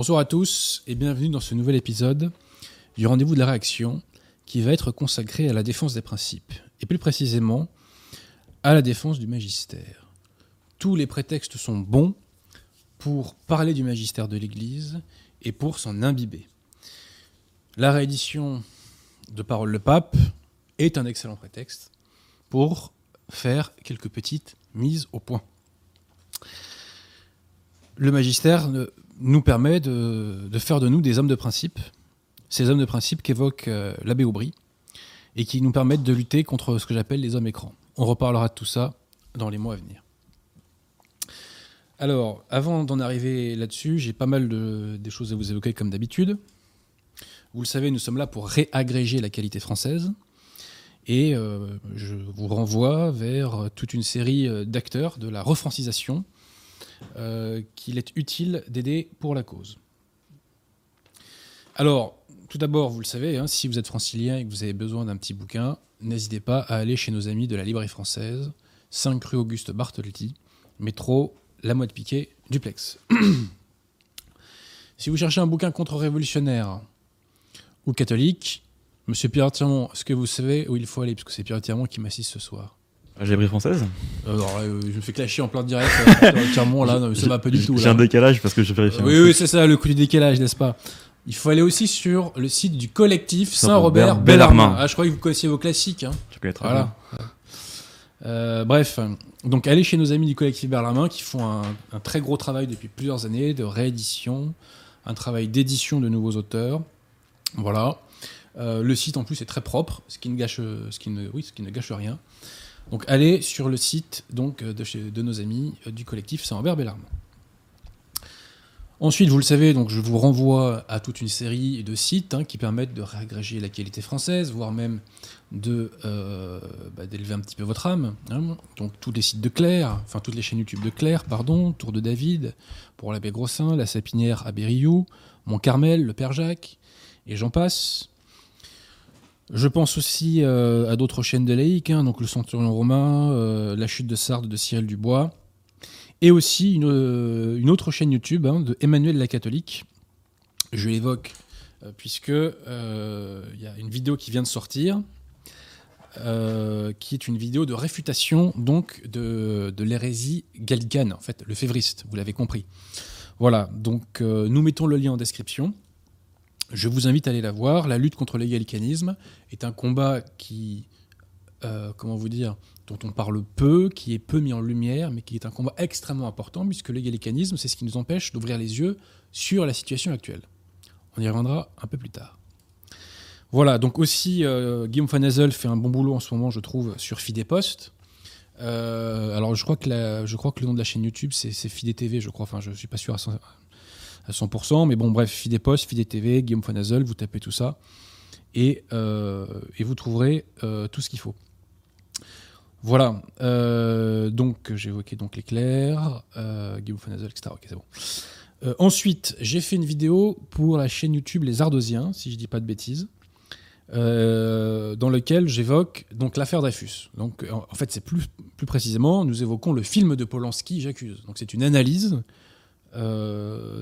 Bonsoir à tous et bienvenue dans ce nouvel épisode du rendez-vous de la réaction qui va être consacré à la défense des principes et plus précisément à la défense du magistère. Tous les prétextes sont bons pour parler du magistère de l'Église et pour s'en imbiber. La réédition de Parole le Pape est un excellent prétexte pour faire quelques petites mises au point. Le magistère nous permet de, faire de nous des hommes de principe, ces hommes de principe qu'évoque euh, l'abbé Aubry, et qui nous permettent de lutter contre ce que j'appelle les hommes écrans. On reparlera de tout ça dans les mois à venir. Alors, avant d'en arriver là-dessus, j'ai pas mal de des choses à vous évoquer comme d'habitude. Vous le savez, nous sommes là pour réagréger la qualité française. Et euh, je vous renvoie vers toute une série euh, d'acteurs de la refrancisation euh, qu'il est utile d'aider pour la cause. Alors, tout d'abord, vous le savez, hein, si vous êtes francilien et que vous avez besoin d'un petit bouquin, n'hésitez pas à aller chez nos amis de la librairie française, 5 rue Auguste Bartholdi, métro La Motte Piquet, duplex. si vous cherchez un bouquin contre-révolutionnaire ou catholique, Monsieur Pierre Tirmont, est-ce que vous savez où il faut aller? Parce que c'est Pierre Tirmont qui m'assiste ce soir. J'ai pris française Alors, euh, je me fais clasher en plein direct. Tirmont, là, non, ça va pas du tout. J'ai un décalage parce que je vérifie. oui, oui, c'est ça, le coup du décalage, n'est-ce pas? Il faut aller aussi sur le site du collectif Saint-Robert Bellarmin. Ah, je croyais que vous connaissiez vos classiques. Hein. Je connais très voilà. Euh, bref, donc allez chez nos amis du collectif Bellarmin qui font un, un, très gros travail depuis plusieurs années de réédition, un travail d'édition de nouveaux auteurs. Voilà. Euh, le site en plus est très propre, ce qui ne gâche, ce qui ne, oui, ce qui ne gâche rien. Donc allez sur le site donc, de, chez, de nos amis euh, du collectif Saint-Robert Bellarme. Ensuite, vous le savez, donc je vous renvoie à toute une série de sites hein, qui permettent de réagréger la qualité française, voire même de euh, bah, d'élever un petit peu votre âme. Hein. Donc tous les sites de Claire, enfin toutes les chaînes YouTube de Claire, pardon, Tour de David, pour l'abbé Grossin, la Sapinière à Berriou, Mont Carmel, le Père Jacques, et j'en passe. Je pense aussi euh, à d'autres chaînes de laïcs, hein, donc le Centurion romain, euh, la chute de Sardes de Cyril Dubois, et aussi une, euh, autre chaîne YouTube hein, de Emmanuel la catholique. Je l'évoque puisque il y a une vidéo qui vient de sortir, qui est une vidéo de réfutation donc de, l'hérésie gallicane, en fait, le févriste, vous l'avez compris. Voilà, donc nous mettons le lien en description. Je vous invite à aller la voir. La lutte contre l'égalicanisme est un combat qui, euh, comment vous dire, dont on parle peu, qui est peu mis en lumière, mais qui est un combat extrêmement important, puisque l'égalicanisme, c'est ce qui nous empêche d'ouvrir les yeux sur la situation actuelle. On y reviendra un peu plus tard. Voilà, donc aussi, euh, Guillaume Van fait un bon boulot en ce moment, je trouve, sur Fidepost. Euh, alors, je crois, que le nom de la chaîne YouTube, c'est Fide TV, je crois. Enfin, je ne suis pas sûr à à 100%. Mais bon, bref, Fide Post, Fide TV, Guillaume Fonazel, vous tapez tout ça et, euh, vous trouverez euh, tout ce qu'il faut. Voilà. Euh, donc, j'ai évoqué donc l'éclair, Guillaume Fonazel, etc. Ok, c'est bon. ensuite, j'ai fait une vidéo pour la chaîne YouTube Les Ardosiens, si je dis pas de bêtises. dans lequel j'évoque donc l'affaire Dreyfus. Donc en fait, c'est plus, plus précisément, nous évoquons le film de Polanski, J'accuse. Donc c'est une analyse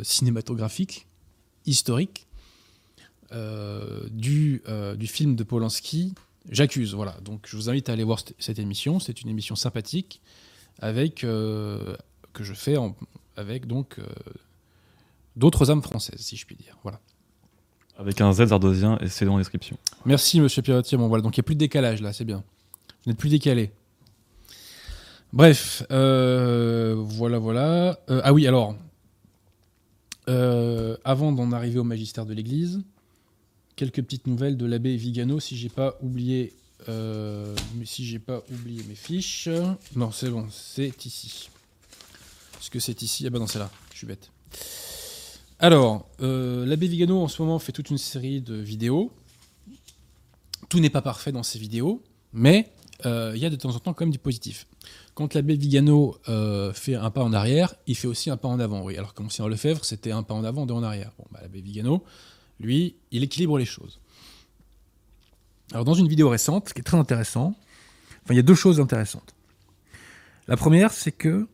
cinématographique, historique, euh, du, euh, du film de Polanski, J'accuse. Voilà. Donc je vous invite à aller voir cette émission. C'est une émission sympathique avec que je fais avec donc d'autres âmes françaises, si je puis dire. Voilà. Avec un Z ardosien et c'est dans la description. Merci Monsieur Pirotier. Bon voilà, donc il n'y a plus de décalage là, c'est bien. Vous n'êtes plus décalé. Bref, voilà, voilà. ah oui, alors, euh, avant d'en arriver au magistère de l'Église, quelques petites nouvelles de l'abbé Vigano, si j'ai pas oublié, euh, si j'ai pas oublié mes fiches. Non, c'est bon, c'est ici. Est-ce que c'est ici? Ah ben non, c'est là. Je suis bête. Alors, euh, l'abbé Vigano en ce moment fait toute une série de vidéos. Tout n'est pas parfait dans ces vidéos, mais il y a de temps en temps quand même du positif. Quand l'abbé Vigano euh, fait un pas en arrière, il fait aussi un pas en avant. Oui, alors que Monseigneur Lefebvre, c'était un pas en avant, deux en arrière. Bah, l'abbé Vigano, lui, il équilibre les choses. Alors, dans une vidéo récente, ce qui est très intéressant, enfin, il y a deux choses intéressantes. La première, c'est que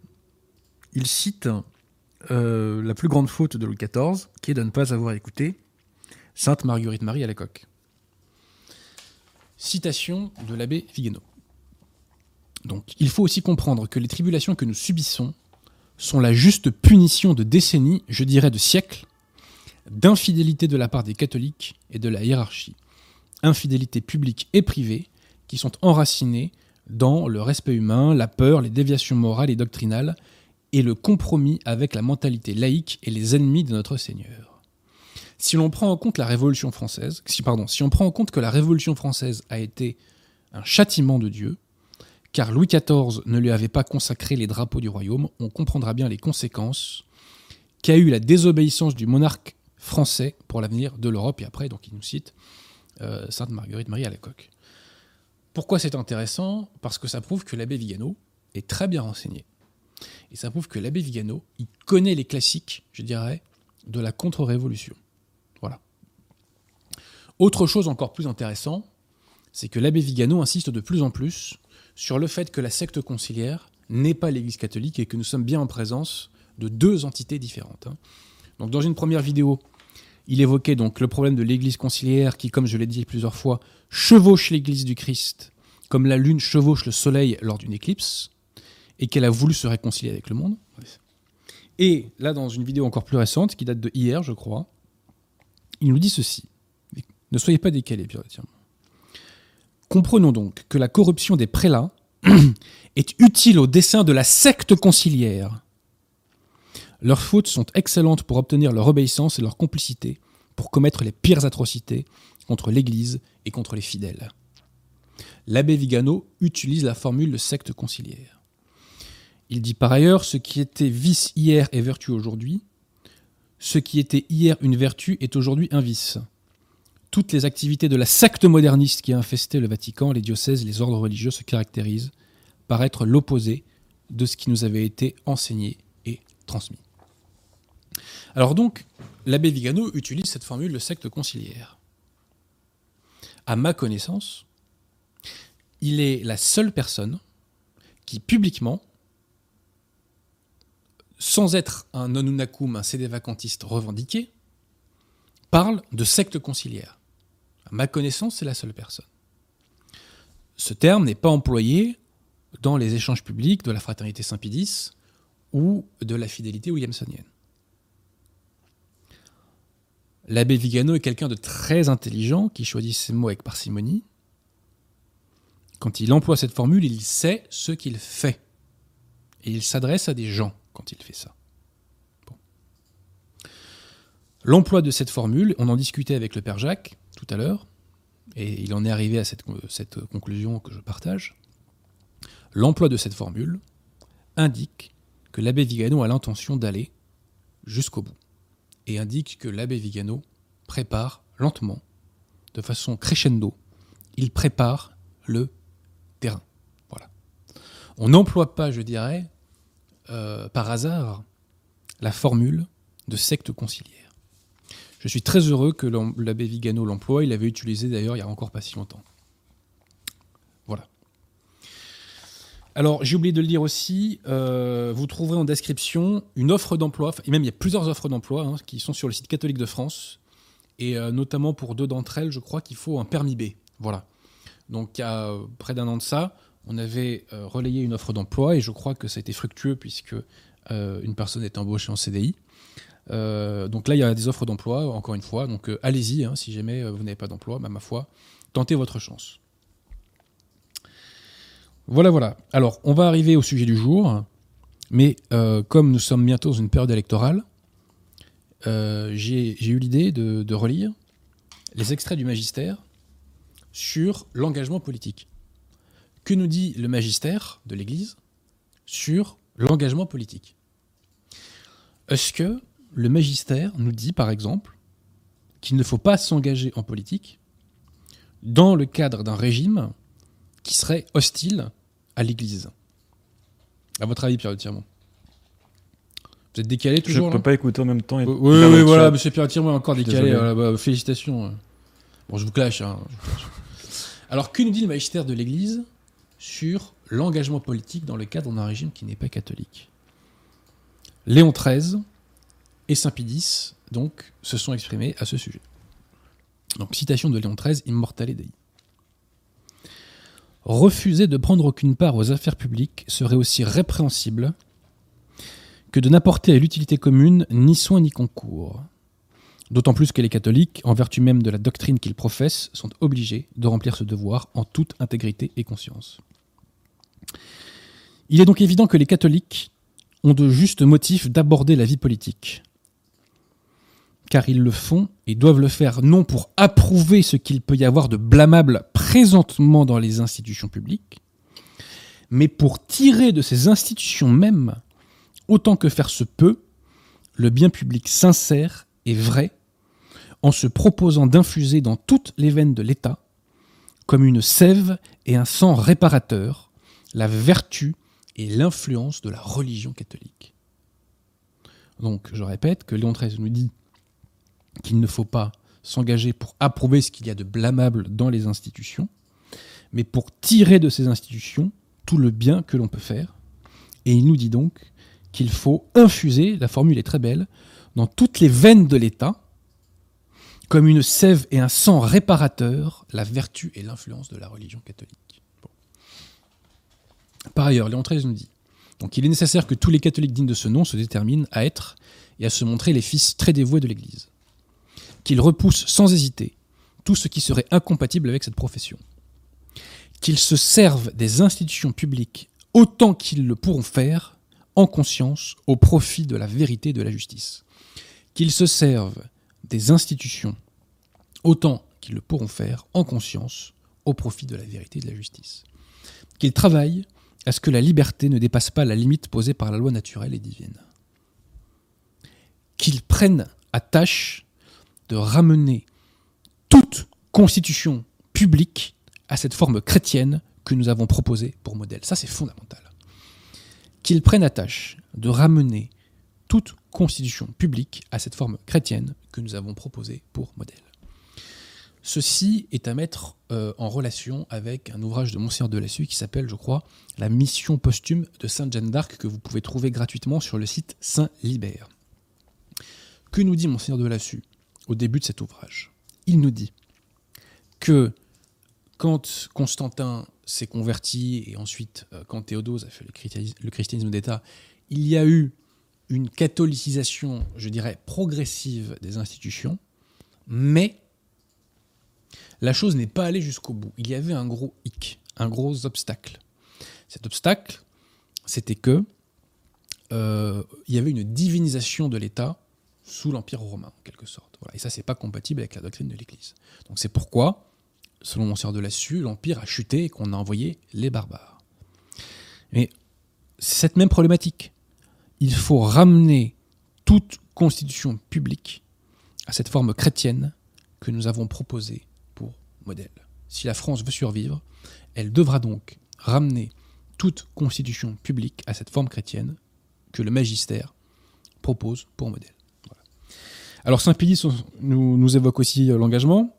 il cite euh, la plus grande faute de Louis XIV, qui est de ne pas avoir écouté Sainte Marguerite Marie à la coque. Citation de l'abbé Vigano. Donc, il faut aussi comprendre que les tribulations que nous subissons sont la juste punition de décennies, je dirais de siècles, d'infidélité de la part des catholiques et de la hiérarchie. Infidélité publique et privée qui sont enracinées dans le respect humain, la peur, les déviations morales et doctrinales, et le compromis avec la mentalité laïque et les ennemis de notre Seigneur. Si l'on prend en compte la Révolution française, si, on prend en compte que la Révolution française a été un châtiment de Dieu, car Louis XIV ne lui avait pas consacré les drapeaux du royaume, on comprendra bien les conséquences qu'a eu la désobéissance du monarque français pour l'avenir de l'Europe. Et après, donc, il nous cite euh, Sainte Marguerite Marie à la coque. Pourquoi c'est intéressant? Parce que ça prouve que l'abbé Vigano est très bien renseigné. Et ça prouve que l'abbé Vigano, il connaît les classiques, je dirais, de la contre-révolution. Voilà. Autre chose encore plus intéressant, c'est que l'abbé Vigano insiste de plus en plus sur le fait que la secte conciliaire n'est pas l'Église catholique et que nous sommes bien en présence de deux entités différentes. hein. Donc dans une première vidéo, il évoquait donc le problème de l'Église conciliaire qui, comme je l'ai dit plusieurs fois, chevauche l'Église du Christ comme la Lune chevauche le Soleil lors d'une éclipse et qu'elle a voulu se réconcilier avec le monde. Et là, dans une vidéo encore plus récente, qui date de hier, je crois, il nous dit ceci. Ne soyez pas décalés, Pierre tiens. Comprenons donc que la corruption des prélats est utile au dessein de la secte conciliaire. Leurs fautes sont excellentes pour obtenir leur obéissance et leur complicité pour commettre les pires atrocités contre l'Église et contre les fidèles. L'abbé Vigano utilise la formule de secte conciliaire. Il dit par ailleurs ce qui était vice hier est vertu aujourd'hui, ce qui était hier une vertu est aujourd'hui un vice. Toutes les activités de la secte moderniste qui a infesté le Vatican, les diocèses, les ordres religieux se caractérisent par être l'opposé de ce qui nous avait été enseigné et transmis. Alors donc, l'abbé Vigano utilise cette formule de secte conciliaire. À ma connaissance, il est la seule personne qui publiquement, sans être un nonunacum, un sédévacantiste revendiqué, parle de secte conciliaire. À ma connaissance, c'est la seule personne. Ce terme n'est pas employé dans les échanges publics de la fraternité Saint-Pédis ou de la fidélité williamsonienne. L'abbé Vigano est quelqu'un de très intelligent qui choisit ses mots avec parcimonie. Quand il emploie cette formule, il sait ce qu'il fait. Et il s'adresse à des gens quand il fait ça. L'emploi de cette formule, on en discutait avec le Père Jacques tout à l'heure, et il en est arrivé à cette, conclusion que je partage. L'emploi de cette formule indique que l'abbé Vigano a l'intention d'aller jusqu'au bout et indique que l'abbé Vigano prépare lentement, de façon crescendo, il prépare le terrain. Voilà. On n'emploie pas, je dirais, euh, par hasard, la formule de secte conciliaire. Je suis très heureux que l'abbé Vigano l'emploie. Il l'avait utilisé d'ailleurs il n'y a encore pas si longtemps. Voilà. Alors, j'ai oublié de le dire aussi, euh, vous trouverez en description une offre d'emploi, et même il y a plusieurs offres d'emploi hein, qui sont sur le site catholique de France, et euh, notamment pour deux d'entre elles, je crois qu'il faut un permis B. Voilà. Donc, il y a euh, près d'un an de ça, on avait relayé une offre d'emploi, et je crois que ça a été fructueux puisque une personne est embauchée en CDI. Euh, donc là, il y a des offres d'emploi, encore une fois. Donc euh, allez-y, hein, si jamais euh, vous n'avez pas d'emploi, bah, ma foi, tentez votre chance. Voilà, voilà. Alors, on va arriver au sujet du jour, mais comme nous sommes bientôt dans une période électorale, j'ai eu l'idée de relire les extraits du magistère sur l'engagement politique. Que nous dit le magistère de l'Église sur l'engagement politique? Est-ce que le magistère nous dit, par exemple, qu'il ne faut pas s'engager en politique dans le cadre d'un régime qui serait hostile à l'Église À votre avis, Pierre Tirmont? Vous êtes décalé Je toujours peux pas écouter en même temps. Et Oui, oui, voilà, monsieur Pierre Tirmont est encore décalé. voilà, bah, félicitations. Bon, je vous clash. hein, je vous clash. Alors, que nous dit le magistère de l'Église sur l'engagement politique dans le cadre d'un régime qui n'est pas catholique? Léon XIII et Saint-Pidis donc se sont exprimés à ce sujet. Donc citation de Léon XIII, Immortale Dei. Refuser de prendre aucune part aux affaires publiques serait aussi répréhensible que de n'apporter à l'utilité commune ni soin ni concours. D'autant plus que les catholiques, en vertu même de la doctrine qu'ils professent, sont obligés de remplir ce devoir en toute intégrité et conscience. Il est donc évident que les catholiques ont de justes motifs d'aborder la vie politique. Car ils le font et doivent le faire non pour approuver ce qu'il peut y avoir de blâmable présentement dans les institutions publiques, mais pour tirer de ces institutions mêmes, autant que faire se peut, le bien public sincère et vrai, en se proposant d'infuser dans toutes les veines de l'État, comme une sève et un sang réparateur, la vertu et l'influence de la religion catholique. Donc, je répète que Léon XIII nous dit qu'il ne faut pas s'engager pour approuver ce qu'il y a de blâmable dans les institutions, mais pour tirer de ces institutions tout le bien que l'on peut faire. Et il nous dit donc qu'il faut infuser, la formule est très belle, dans toutes les veines de l'État, comme une sève et un sang réparateur, la vertu et l'influence de la religion catholique. Par ailleurs, Léon XIII nous dit donc il est nécessaire que tous les catholiques dignes de ce nom se déterminent à être et à se montrer les fils très dévoués de l'Église, qu'ils repoussent sans hésiter tout ce qui serait incompatible avec cette profession, qu'ils se servent des institutions publiques autant qu'ils le pourront faire, en conscience, au profit de la vérité et de la justice, qu'ils se servent des institutions autant qu'ils le pourront faire, en conscience, au profit de la vérité et de la justice, qu'ils travaillent à ce que la liberté ne dépasse pas la limite posée par la loi naturelle et divine. Qu'ils prennent à tâche de ramener toute constitution publique à cette forme chrétienne que nous avons proposée pour modèle. Ça, c'est fondamental. Qu'ils prennent à tâche de ramener toute constitution publique à cette forme chrétienne que nous avons proposée pour modèle. Ceci est à mettre euh, en relation avec un ouvrage de Monseigneur de Lassus qui s'appelle, je crois, La mission posthume de Sainte Jeanne d'Arc que vous pouvez trouver gratuitement sur le site Saint Libère. Que nous dit Monseigneur de Lassus au début de cet ouvrage Il nous dit que quand Constantin s'est converti et ensuite euh, quand Théodose a fait le christianisme d'État, il y a eu une catholicisation, je dirais, progressive des institutions, mais la chose n'est pas allée jusqu'au bout. Il y avait un gros hic, un gros obstacle. Cet obstacle, c'était que euh, il y avait une divinisation de l'État sous l'Empire romain, en quelque sorte. Et ça, c'est pas compatible avec la doctrine de l'Église. Donc c'est pourquoi, selon Monsieur de Lassus, l'Empire a chuté et qu'on a envoyé les barbares. Mais c'est cette même problématique. Il faut ramener toute constitution publique à cette forme chrétienne que nous avons proposée modèle. Si la France veut survivre, elle devra donc ramener toute constitution publique à cette forme chrétienne que le magistère propose pour modèle. Alors Saint-Pédis nous, nous évoque aussi euh, l'engagement.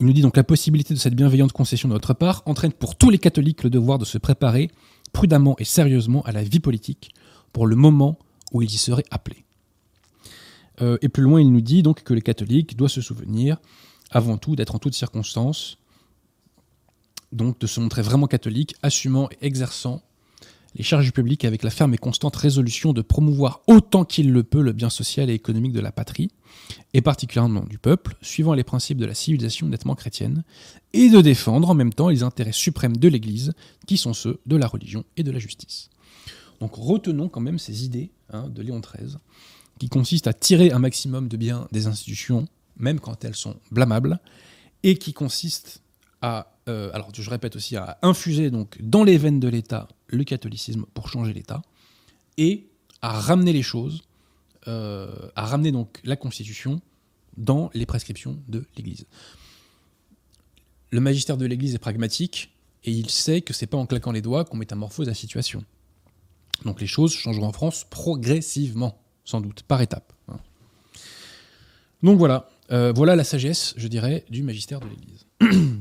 Il nous dit donc la possibilité de cette bienveillante concession de notre part entraîne pour tous les catholiques le devoir de se préparer prudemment et sérieusement à la vie politique pour le moment où ils y seraient appelés. Euh, et plus loin, il nous dit donc que les catholiques doivent se souvenir avant tout d'être en toutes circonstances, donc de se montrer vraiment catholique, assumant et exerçant les charges publiques avec la ferme et constante résolution de promouvoir autant qu'il le peut le bien social et économique de la patrie, et particulièrement du peuple, suivant les principes de la civilisation nettement chrétienne, et de défendre en même temps les intérêts suprêmes de l'Église, qui sont ceux de la religion et de la justice. Donc retenons quand même ces idées hein, de Léon XIII, qui consistent à tirer un maximum de bien des institutions même quand elles sont blâmables, et qui consiste à, euh, alors je répète aussi, à infuser donc dans les veines de l'État le catholicisme pour changer l'État, et à ramener les choses, euh, à ramener donc la Constitution dans les prescriptions de l'Église. Le magistère de l'Église est pragmatique, et il sait que c'est pas en claquant les doigts qu'on métamorphose la situation. Donc les choses changeront en France progressivement, sans doute, par étapes. Hein. Donc voilà, euh, voilà la sagesse, je dirais, du magistère de l'Église.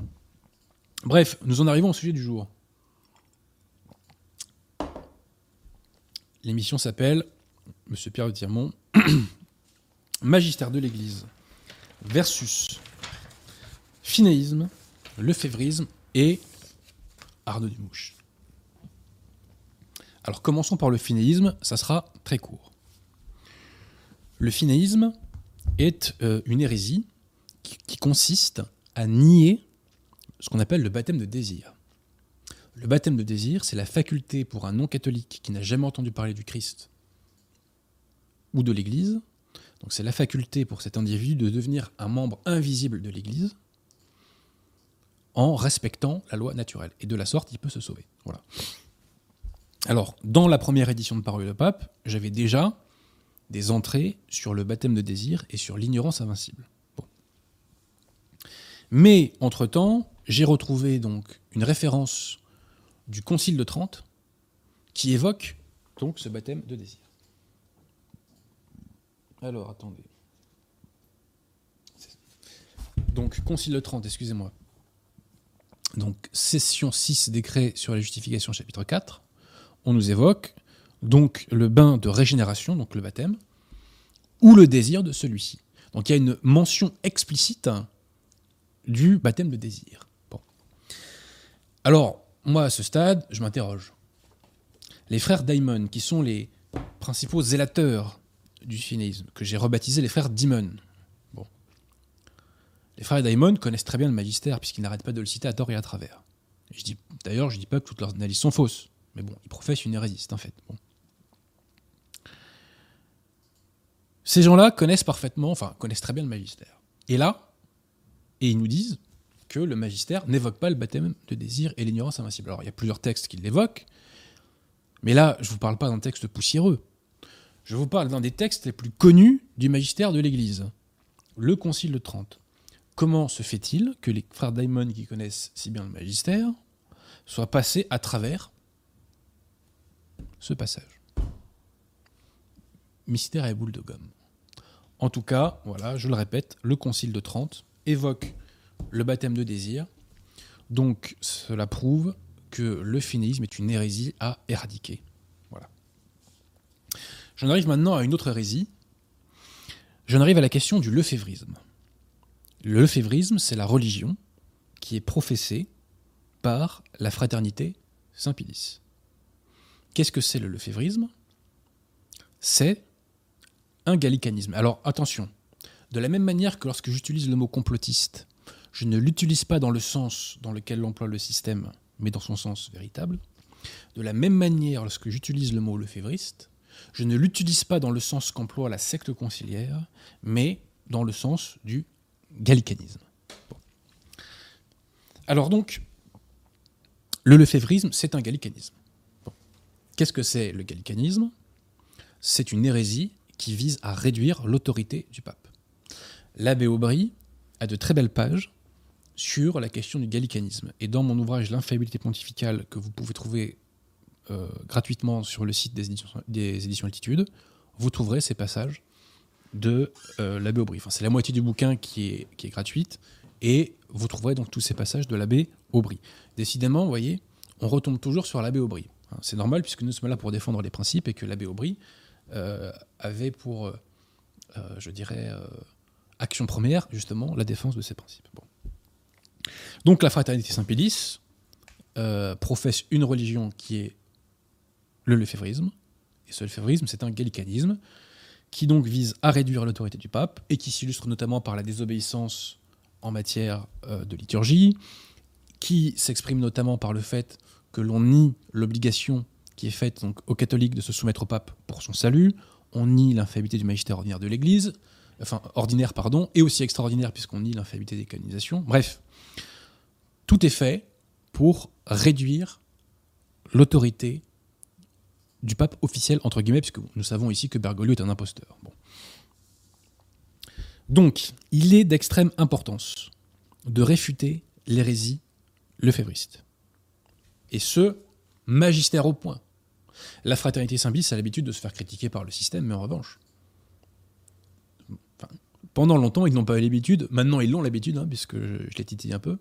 Bref, nous en arrivons au sujet du jour. L'émission s'appelle Monsieur Pierre de Tirmont, magistère de l'Église versus finéisme, lefévrisme et Arnaud Dumouche. Alors commençons par le finéisme, ça sera très court. Le finéisme est euh, une hérésie qui, qui consiste à nier ce qu'on appelle le baptême de désir. Le baptême de désir, c'est la faculté pour un non-catholique qui n'a jamais entendu parler du Christ ou de l'Église, donc c'est la faculté pour cet individu de devenir un membre invisible de l'Église en respectant la loi naturelle. Et de la sorte, il peut se sauver. Voilà. Alors, dans la première édition de Parole de Pape, j'avais déjà des entrées sur le baptême de désir et sur l'ignorance invincible. Mais, entre-temps, j'ai retrouvé donc une référence du Concile de Trente qui évoque donc ce baptême de désir. Alors, attendez. Donc, Concile de Trente, excusez-moi. Donc, session 6, décret sur la justification, chapitre 4. On nous évoque donc le bain de régénération, donc le baptême, ou le désir de celui-ci. Donc, il y a une mention explicite du baptême de désir. Bon. Alors, moi, à ce stade, je m'interroge. Les frères Daimon, qui sont les principaux zélateurs du finéisme, que j'ai rebaptisé les frères Dimon. Bon. Les frères Daimon connaissent très bien le magistère, puisqu'ils n'arrêtent pas de le citer à tort et à travers. D'ailleurs, je ne dis pas que toutes leurs analyses sont fausses, mais bon, ils professent une hérésie, un fait. Ces gens-là connaissent parfaitement, enfin, connaissent très bien le magistère. Et là, et ils nous disent que le magistère n'évoque pas le baptême de désir et l'ignorance invincible. Alors, il y a plusieurs textes qui l'évoquent, mais là, je ne vous parle pas d'un texte poussiéreux. Je vous parle d'un des textes les plus connus du magistère de l'Église, le Concile de Trente. Comment se fait-il que les frères Daimon, qui connaissent si bien le magistère, soient passés à travers ce passage? Mystère et boule de gomme. En tout cas, voilà, je le répète, le Concile de Trente évoque le baptême de désir. Donc cela prouve que le finéisme est une hérésie à éradiquer. Voilà. J'en arrive maintenant à une autre hérésie. J'en arrive à la question du lefévrisme. Le lefévrisme, c'est la religion qui est professée par la fraternité Saint-Pilice. Qu'est-ce que c'est le lefévrisme? C'est un gallicanisme. Alors attention, de la même manière que lorsque j'utilise le mot complotiste, je ne l'utilise pas dans le sens dans lequel l'emploie le système, mais dans son sens véritable. De la même manière, lorsque j'utilise le mot lefévriste, je ne l'utilise pas dans le sens qu'emploie la secte conciliaire, mais dans le sens du gallicanisme. Alors donc, le lefévrisme, c'est un gallicanisme. Qu'est-ce que c'est le gallicanisme? C'est une hérésie qui vise à réduire l'autorité du pape. L'abbé Aubry a de très belles pages sur la question du gallicanisme. Et dans mon ouvrage L'infaillibilité pontificale, que vous pouvez trouver euh, gratuitement sur le site des éditions, des Altitude, vous trouverez ces passages de euh, l'abbé Aubry. Enfin, c'est la moitié du bouquin qui est, gratuite, et vous trouverez donc tous ces passages de l'abbé Aubry. Décidément, vous voyez, on retombe toujours sur l'abbé Aubry. Hein, c'est normal, puisque nous sommes là pour défendre les principes, et que l'abbé Aubry euh, avait pour, je dirais, action première, justement, la défense de ces principes. Bon. Donc la fraternité Saint-Pédis euh, professe une religion qui est le lefévrisme, et ce lefévrisme, c'est un gallicanisme, qui donc vise à réduire l'autorité du pape, et qui s'illustre notamment par la désobéissance en matière euh, de liturgie, qui s'exprime notamment par le fait que l'on nie l'obligation qui est faite aux catholiques de se soumettre au pape pour son salut, on nie l'infaillibilité du magistère ordinaire de l'Église, enfin ordinaire pardon, et aussi extraordinaire puisqu'on nie l'infaillibilité des canonisations. Bref, tout est fait pour réduire l'autorité du pape officiel, entre guillemets, puisque nous savons ici que Bergoglio est un imposteur. Donc, il est d'extrême importance de réfuter l'hérésie lefévriste. Et ce, magistère au point. La fraternité Saint-Bis a l'habitude de se faire critiquer par le système, mais en revanche, pendant longtemps, ils n'ont pas eu l'habitude, maintenant ils l'ont l'habitude, hein, puisque je, je les titille un peu,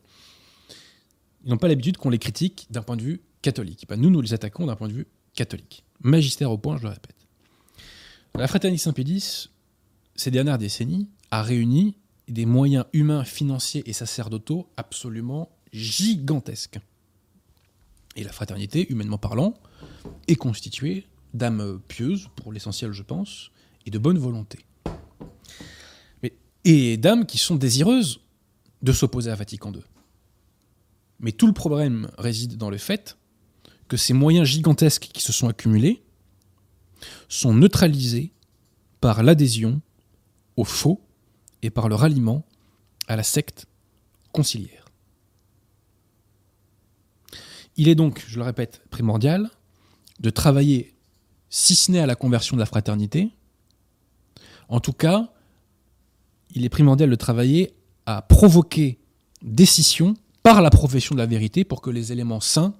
ils n'ont pas l'habitude qu'on les critique d'un point de vue catholique. Nous, nous les attaquons d'un point de vue catholique. Magistère au point, je le répète. La fraternité Saint-Pédis, ces dernières décennies, a réuni des moyens humains, financiers et sacerdotaux absolument gigantesques. Et la fraternité, humainement parlant, est constituée d'âmes pieuses, pour l'essentiel je pense, et de bonne volonté. Mais, et d'âmes qui sont désireuses de s'opposer à Vatican II. Mais tout le problème réside dans le fait que ces moyens gigantesques qui se sont accumulés sont neutralisés par l'adhésion au faux et par le ralliement à la secte conciliaire. Il est donc, je le répète, primordial de travailler, si ce n'est à la conversion de la fraternité, en tout cas, il est primordial de travailler à provoquer des scissions par la profession de la vérité pour que les éléments saints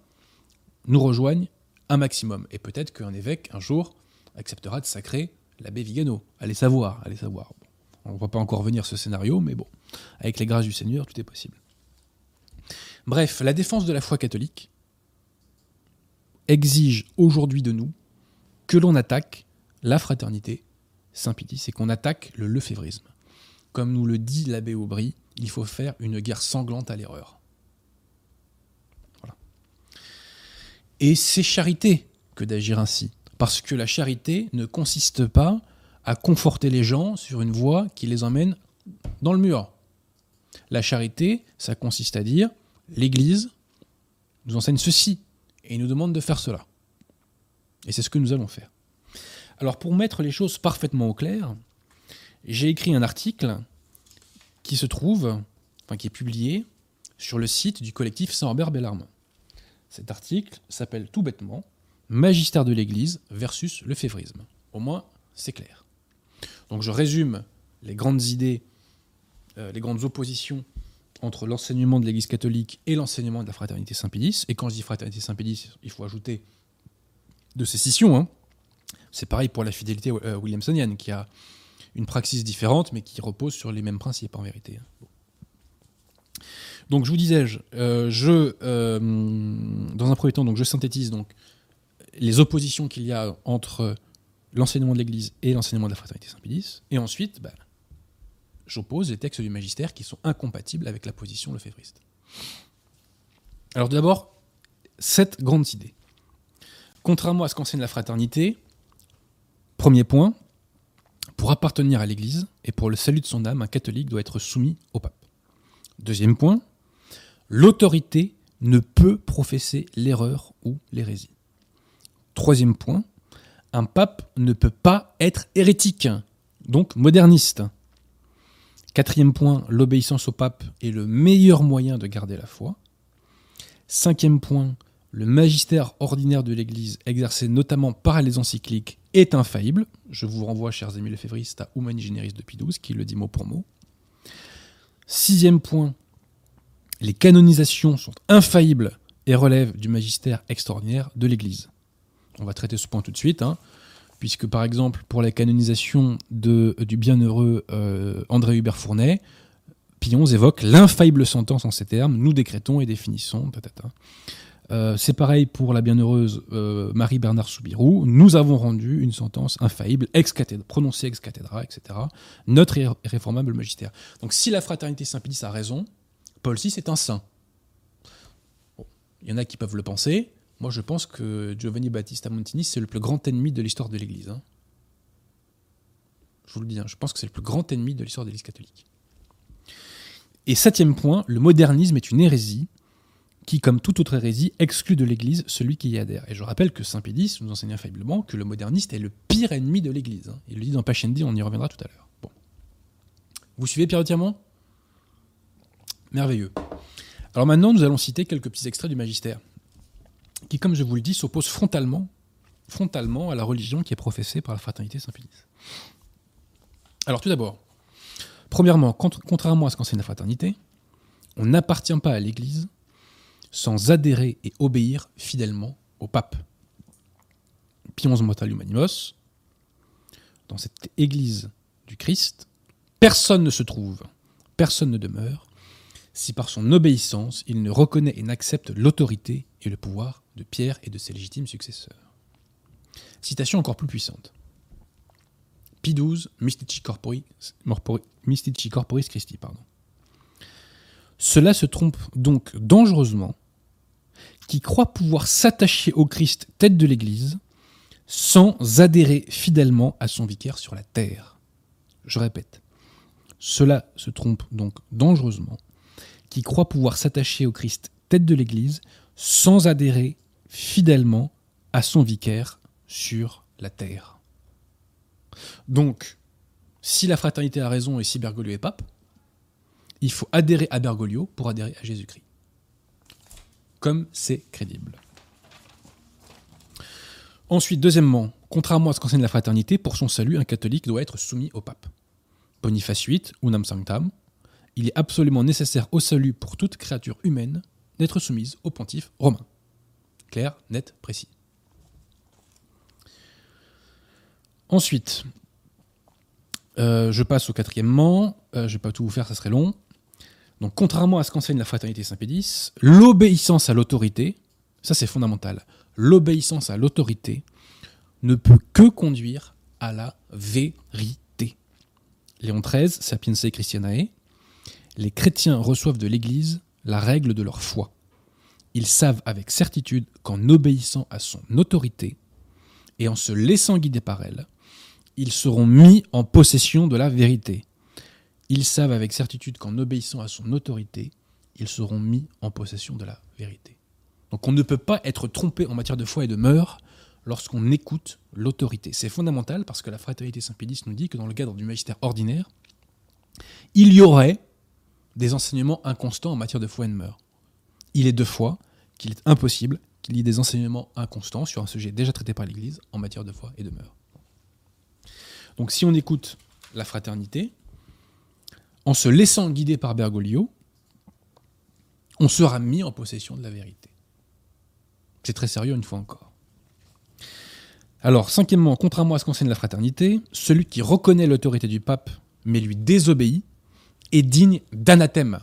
nous rejoignent un maximum. Et peut-être qu'un évêque, un jour, acceptera de sacrer l'abbé Vigano. Allez savoir, allez savoir. On ne va pas encore venir ce scénario, mais bon, avec les grâces du Seigneur, tout est possible. Bref, la défense de la foi catholique exige aujourd'hui de nous que l'on attaque la fraternité Saint-Pédis et qu'on attaque le lefévrisme. Comme nous le dit l'abbé Aubry, il faut faire une guerre sanglante à l'erreur. Et c'est charité que d'agir ainsi. Parce que la charité ne consiste pas à conforter les gens sur une voie qui les emmène dans le mur. La charité, ça consiste à dire l'Église nous enseigne ceci et nous demande de faire cela. Et c'est ce que nous allons faire. Alors pour mettre les choses parfaitement au clair, j'ai écrit un article qui se trouve, enfin qui est publié sur le site du collectif Saint-Robert Bellarmont. Cet article s'appelle tout bêtement Magistère de l'Église versus le févrisme. Au moins, c'est clair. Donc je résume les grandes idées, euh, les grandes oppositions entre l'enseignement de l'Église catholique et l'enseignement de la fraternité Saint-Pédis. Et quand je dis fraternité Saint-Pédis, il faut ajouter de ces scissions. Hein. C'est pareil pour la fidélité euh, williamsonienne, qui a une praxis différente, mais qui repose sur les mêmes principes en vérité. Hein. Donc je vous disais, euh, je, euh, dans un premier temps, je synthétise donc les oppositions qu'il y a entre l'enseignement de l'Église et l'enseignement de la fraternité Saint-Pédis, et ensuite, bah, j'oppose les textes du magistère qui sont incompatibles avec la position lefévriste. Alors d'abord, cette grande idée. Contrairement à ce qu'enseigne la fraternité, premier point, pour appartenir à l'Église et pour le salut de son âme, un catholique doit être soumis au pape. Deuxième point, l'autorité ne peut professer l'erreur ou l'hérésie. Troisième point, un pape ne peut pas être hérétique, donc moderniste. Quatrième point, l'obéissance au pape est le meilleur moyen de garder la foi. Cinquième point, le magistère ordinaire de l'Église, exercé notamment par les encycliques, est infaillible. Je vous renvoie, chers amis lefévristes, à Humani Generis de XII, qui le dit mot pour mot. Sixième point, les canonisations sont infaillibles et relèvent du magistère extraordinaire de l'Église. On va traiter ce point tout de suite. Hein puisque par exemple pour la canonisation de, du bienheureux euh, André Hubert Fournet, Pion évoque l'infaillible sentence en ces termes, nous décrétons et définissons. Euh, c'est pareil pour la bienheureuse euh, Marie-Bernard Soubirou. Nous avons rendu une sentence infaillible, ex prononcée ex cathedra, etc. Notre irréformable magistère. Donc si la fraternité Saint-Pédis a raison, Paul VI est un saint. Il y en a qui peuvent le penser, moi, je pense que Giovanni Battista Montini, c'est le plus grand ennemi de l'histoire de l'Église. Hein. Je vous le dis, hein, je pense que c'est le plus grand ennemi de l'histoire de l'Église catholique. Et septième point, le modernisme est une hérésie qui, comme toute autre hérésie, exclut de l'Église celui qui y adhère. Et je rappelle que Saint Pédis nous enseigne infailliblement que le moderniste est le pire ennemi de l'Église. Hein. Il le dit dans Pascendi, on y reviendra tout à l'heure. Bon. Vous suivez Pierre Diamant Merveilleux. Alors maintenant, nous allons citer quelques petits extraits du Magistère qui, comme je vous le dis, s'oppose frontalement, à la religion qui est professée par la fraternité Saint-Pédis. Alors tout d'abord, premièrement, contrairement à ce qu'enseigne la fraternité, on n'appartient pas à l'Église sans adhérer et obéir fidèlement au pape. Pions mortalium animos, dans cette Église du Christ, personne ne se trouve, personne ne demeure, si par son obéissance il ne reconnaît et n'accepte l'autorité et le pouvoir de Pierre et de ses légitimes successeurs. Citation encore plus puissante. Pie XII, Mystici Corporis, Christi. Cela se trompe donc dangereusement, qui croit pouvoir s'attacher au Christ tête de l'Église sans adhérer fidèlement à son vicaire sur la terre. Je répète, cela se trompe donc dangereusement, qui croit pouvoir s'attacher au Christ tête de l'Église sans adhérer fidèlement à son vicaire sur la terre. Donc, si la fraternité a raison et si Bergoglio est pape, il faut adhérer à Bergoglio pour adhérer à Jésus-Christ. Comme c'est crédible. Ensuite, deuxièmement, contrairement à ce qu'enseigne la fraternité, pour son salut, un catholique doit être soumis au pape. Boniface VIII, Unam Sanctam, il est absolument nécessaire au salut pour toute créature humaine d'être soumise au pontife romain. Clair, net, précis. Ensuite, euh, je passe au quatrièmement. Euh, je ne vais pas tout vous faire, ça serait long. Donc, contrairement à ce qu'enseigne la fraternité Saint-Pédis, l'obéissance à l'autorité, ça c'est fondamental, l'obéissance à l'autorité ne peut que conduire à la vérité. Léon XIII, Sapiense Christianae, les chrétiens reçoivent de l'Église la règle de leur foi. Ils savent avec certitude qu'en obéissant à son autorité et en se laissant guider par elle, ils seront mis en possession de la vérité. Ils savent avec certitude qu'en obéissant à son autorité, ils seront mis en possession de la vérité. Donc on ne peut pas être trompé en matière de foi et de mœurs lorsqu'on écoute l'autorité. C'est fondamental parce que la fraternité Saint-Pédis nous dit que dans le cadre du magistère ordinaire, il y aurait des enseignements inconstants en matière de foi et de mœurs. Il est de foi qu'il est impossible qu'il y ait des enseignements inconstants sur un sujet déjà traité par l'Église en matière de foi et de mœurs. Donc si on écoute la fraternité, en se laissant guider par Bergoglio, on sera mis en possession de la vérité. C'est très sérieux une fois encore. Alors, cinquièmement, contrairement à ce qu'enseigne la fraternité, celui qui reconnaît l'autorité du pape mais lui désobéit est digne d'anathème.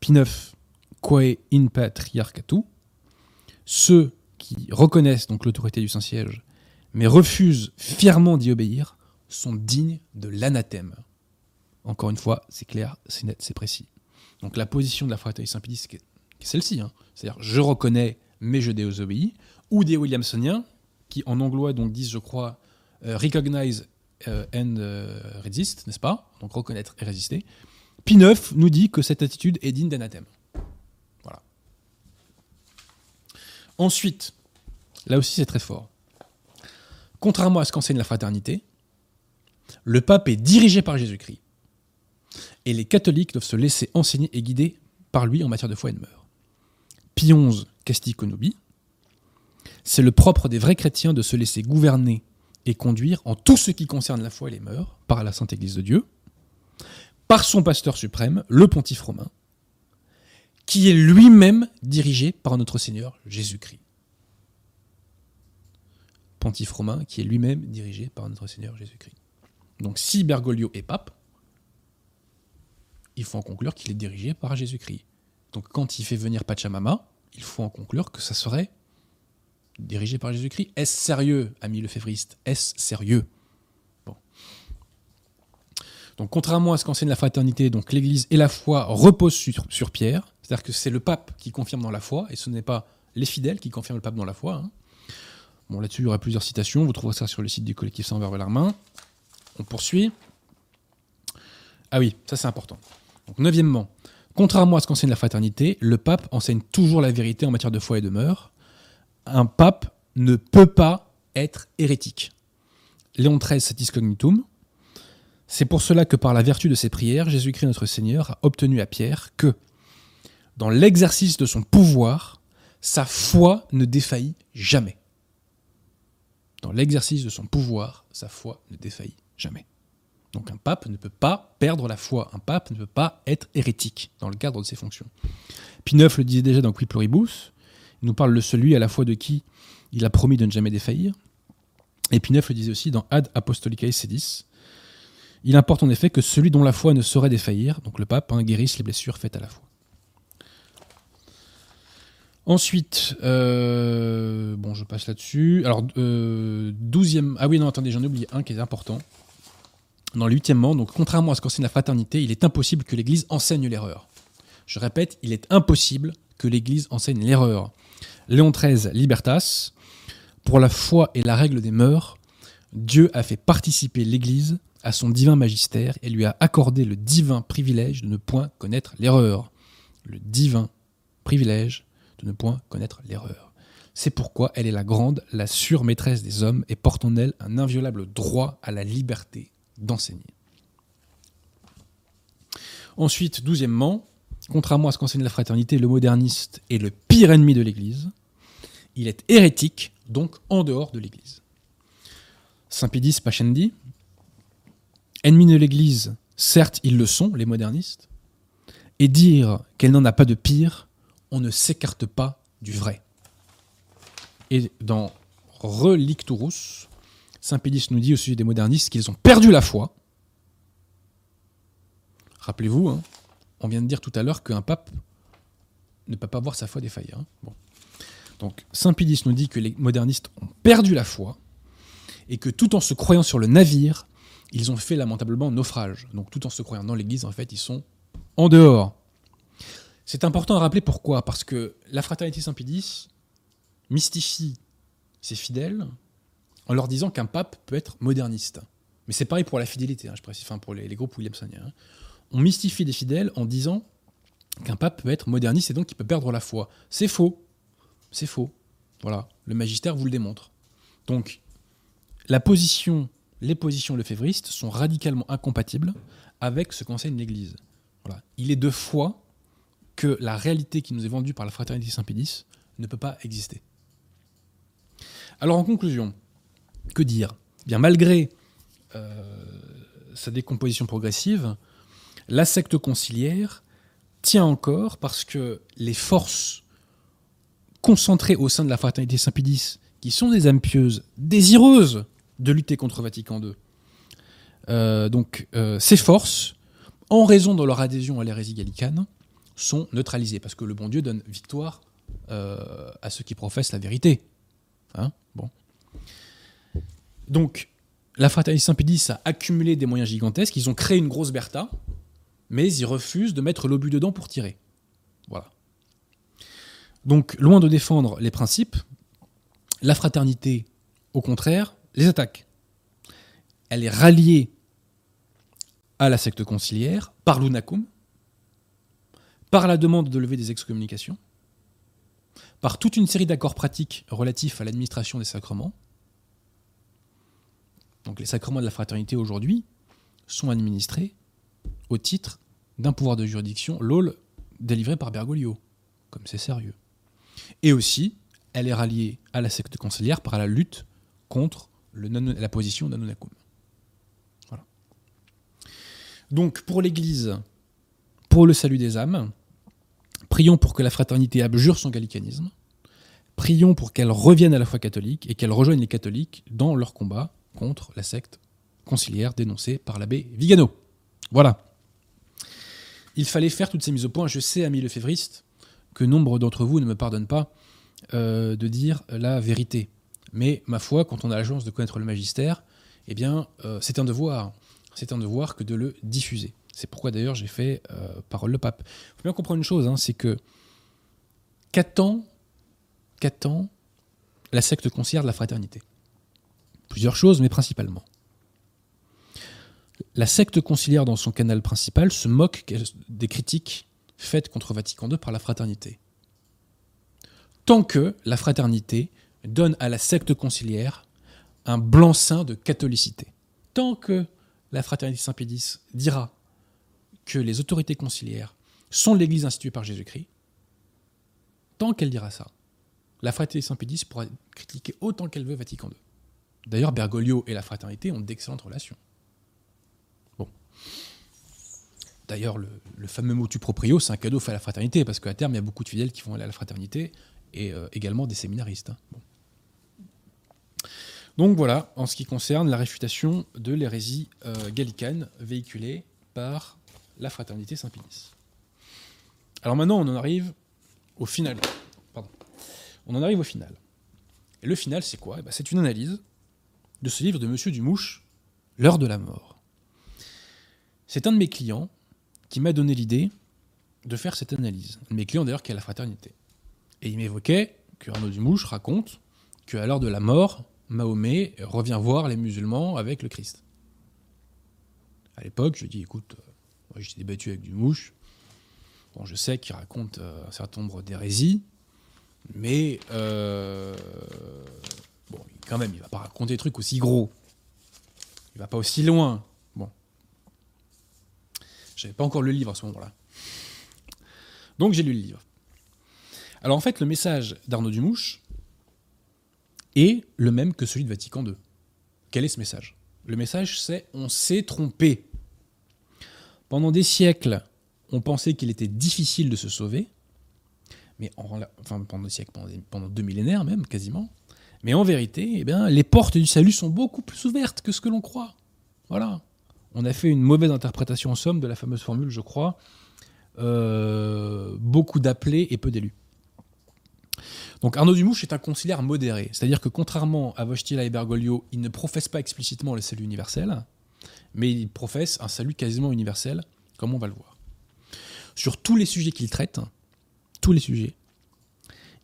Pie IX, quae in patriarchatu, ceux qui reconnaissent donc l'autorité du Saint-Siège mais refusent fièrement d'y obéir sont dignes de l'anathème. Encore une fois, c'est clair, c'est net, c'est précis. Donc la position de la fraternité Saint-Pédis, c'est celle-ci. Hein. C'est-à-dire, je reconnais, mais je désobéis. Ou des Williamsoniens, qui en anglois donc disent, je crois, euh, recognize and euh, resist, n'est-ce pas? Donc reconnaître et résister. Pie IX nous dit que cette attitude est digne d'anathème. Voilà. Ensuite, là aussi c'est très fort. Contrairement à ce qu'enseigne la fraternité, le pape est dirigé par Jésus-Christ. Et les catholiques doivent se laisser enseigner et guider par lui en matière de foi et de mœurs. Pie XI, Casti Conubi, c'est le propre des vrais chrétiens de se laisser gouverner et conduire en tout ce qui concerne la foi et les mœurs par la Sainte Église de Dieu, par son pasteur suprême, le pontife romain, qui est lui-même dirigé par notre Seigneur Jésus-Christ. Pontife romain qui est lui-même dirigé par notre Seigneur Jésus-Christ. Donc si Bergoglio est pape, il faut en conclure qu'il est dirigé par Jésus-Christ. Donc quand il fait venir Pachamama, il faut en conclure que ça serait dirigé par Jésus-Christ. Est-ce sérieux, ami lefévriste Est-ce sérieux? Bon. Donc contrairement à ce qu'enseigne la fraternité, donc l'Église et la foi reposent sur, Pierre, c'est-à-dire que c'est le pape qui confirme dans la foi, et ce n'est pas les fidèles qui confirment le pape dans la foi. hein. Bon, là-dessus, il y aura plusieurs citations, vous trouverez ça sur le site du collectif Saint-Verbe Larmain. On poursuit. Ah oui, ça c'est important. Donc, neuvièmement, contrairement à ce qu'enseigne la fraternité, le pape enseigne toujours la vérité en matière de foi et de mœurs. Un pape ne peut pas être hérétique. Léon XIII satis cognitum. C'est pour cela que par la vertu de ses prières, Jésus-Christ notre Seigneur a obtenu à Pierre que, dans l'exercice de son pouvoir, sa foi ne défaillit jamais. Dans l'exercice de son pouvoir, sa foi ne défaillit jamais. Donc un pape ne peut pas perdre la foi, un pape ne peut pas être hérétique dans le cadre de ses fonctions. Pie IX le disait déjà dans Qui Pluribus, nous parle de celui à la foi de qui il a promis de ne jamais défaillir. Et Pie IX le disait aussi dans Ad Apostolicae Sedis, il importe en effet que celui dont la foi ne saurait défaillir, donc le pape, hein, guérisse les blessures faites à la foi. Ensuite, euh, bon, je passe là-dessus. Alors, euh, 12e. Ah oui, non, attendez, j'en ai oublié un qui est important. Dans le huitièmement, donc, contrairement à ce qu'enseigne la fraternité, il est impossible que l'Église enseigne l'erreur. Je répète, il est impossible que l'Église enseigne l'erreur. Léon XIII, Libertas, pour la foi et la règle des mœurs, Dieu a fait participer l'Église à son divin magistère et lui a accordé le divin privilège de ne point connaître l'erreur. Le divin privilège de ne point connaître l'erreur. C'est pourquoi elle est la grande, la sûre maîtresse des hommes et porte en elle un inviolable droit à la liberté d'enseigner. Ensuite, douzièmement, contrairement à ce qu'enseigne la fraternité, le moderniste est le pire ennemi de l'Église. Il est hérétique, donc en dehors de l'Église. Saint Pédis Pachendi, ennemis de l'Église, certes ils le sont, les modernistes, et dire qu'elle n'en a pas de pire, on ne s'écarte pas du vrai. Et dans Relicturus, Saint Pédis nous dit au sujet des modernistes qu'ils ont perdu la foi. Rappelez-vous, hein, on vient de dire tout à l'heure qu'un pape ne peut pas voir sa foi défaillir. hein. Donc Saint Pédis nous dit que les modernistes ont perdu la foi et que tout en se croyant sur le navire, ils ont fait lamentablement naufrage. Donc tout en se croyant dans l'église, en fait, ils sont en dehors. C'est important à rappeler pourquoi Parce que la fraternité Saint-Pédis mystifie ses fidèles en leur disant qu'un pape peut être moderniste. Mais c'est pareil pour la fidélité, hein, je précise, enfin pour les, les groupes williamsoniens. hein. On mystifie les fidèles en disant qu'un pape peut être moderniste et donc qu'il peut perdre la foi. C'est faux. C'est faux. Voilà. Le magistère vous le démontre. Donc, la position, les positions lefévristes sont radicalement incompatibles avec ce qu'enseigne l'Église. Voilà. Il est de foi que la réalité qui nous est vendue par la fraternité Saint-Pédis ne peut pas exister. Alors en conclusion, que dire? Bien malgré euh, sa décomposition progressive, la secte conciliaire tient encore parce que les forces concentrées au sein de la fraternité Saint-Pédis, qui sont des âmes pieuses, désireuses de lutter contre Vatican II, euh, donc euh, ces forces, en raison de leur adhésion à l'hérésie gallicane, sont neutralisées, parce que le bon Dieu donne victoire euh, à ceux qui professent la vérité. Hein bon. Donc, la fraternité Saint-Pédis a accumulé des moyens gigantesques, ils ont créé une grosse Bertha, mais ils refusent de mettre l'obus dedans pour tirer. Voilà. Donc, loin de défendre les principes, la fraternité, au contraire, les attaque. Elle est ralliée à la secte conciliaire par l'unacum, par la demande de lever des excommunications, par toute une série d'accords pratiques relatifs à l'administration des sacrements. Donc les sacrements de la fraternité aujourd'hui sont administrés au titre d'un pouvoir de juridiction, l'OL délivré par Bergoglio, comme c'est sérieux. Et aussi, elle est ralliée à la secte conciliaire par la lutte contre la position d'Anonacum. Voilà. Donc pour l'Église, pour le salut des âmes, prions pour que la fraternité abjure son gallicanisme, prions pour qu'elle revienne à la foi catholique et qu'elle rejoigne les catholiques dans leur combat contre la secte conciliaire dénoncée par l'abbé Vigano. Voilà. Il fallait faire toutes ces mises au point. Je sais, amis lefévristes, que nombre d'entre vous ne me pardonnent pas euh, de dire la vérité. Mais ma foi, quand on a la chance de connaître le magistère, eh bien, euh, c'est un devoir. C'est un devoir que de le diffuser. C'est pourquoi d'ailleurs j'ai fait euh, Parole le Pape. Il faut bien comprendre une chose, hein, c'est que qu'attend, la secte conciliaire de la fraternité? Plusieurs choses, mais principalement. La secte conciliaire dans son canal principal se moque des critiques faites contre Vatican II par la fraternité. Tant que la fraternité donne à la secte conciliaire un blanc-seing de catholicité. Tant que la fraternité Saint-Pédis dira que les autorités conciliaires sont l'Église instituée par Jésus-Christ, tant qu'elle dira ça, la fraternité Saint-Pédis pourra critiquer autant qu'elle veut Vatican II. D'ailleurs, Bergoglio et la fraternité ont d'excellentes relations. Bon. D'ailleurs, le, le fameux motu proprio, c'est un cadeau fait à la fraternité, parce qu'à terme, il y a beaucoup de fidèles qui vont aller à la fraternité, et euh, également des séminaristes. hein. Donc voilà, en ce qui concerne la réfutation de l'hérésie euh, gallicane véhiculée par la fraternité Saint-Pédis. Alors maintenant, on en arrive au final. Pardon. on en arrive au final. Et le final, c'est quoi? Eh ben, C'est une analyse de ce livre de Monsieur Dumouche, L'heure de la mort. C'est un de mes clients qui m'a donné l'idée de faire cette analyse. Mes clients d'ailleurs qui est la fraternité. Et il m'évoquait que Arnaud Dumouche raconte qu'à l'heure de la mort, Mahomet revient voir les musulmans avec le Christ. À l'époque, je dis écoute, euh, moi j'étais débattu avec Dumouche. Bon, je sais qu'il raconte euh, un certain nombre d'hérésies, mais euh, bon, quand même, il va pas raconter des trucs aussi gros. Il va pas aussi loin. J'avais pas encore le livre à ce moment-là. Donc j'ai lu le livre. Alors en fait, le message d'Arnaud Dumouche est le même que celui de Vatican II. Quel est ce message? Le message, c'est on s'est trompé. Pendant des siècles, on pensait qu'il était difficile de se sauver, enfin pendant des siècles, pendant, deux millénaires même, quasiment. Mais en vérité, eh bien, les portes du salut sont beaucoup plus ouvertes que ce que l'on croit. Voilà. On a fait une mauvaise interprétation en somme de la fameuse formule, je crois. Euh, beaucoup d'appelés et peu d'élus. Donc Arnaud Dumouche est un conciliaire modéré, c'est-à-dire que contrairement à Wojtyla et Bergoglio, il ne professe pas explicitement le salut universel, mais il professe un salut quasiment universel, comme on va le voir. Sur tous les sujets qu'il traite, tous les sujets,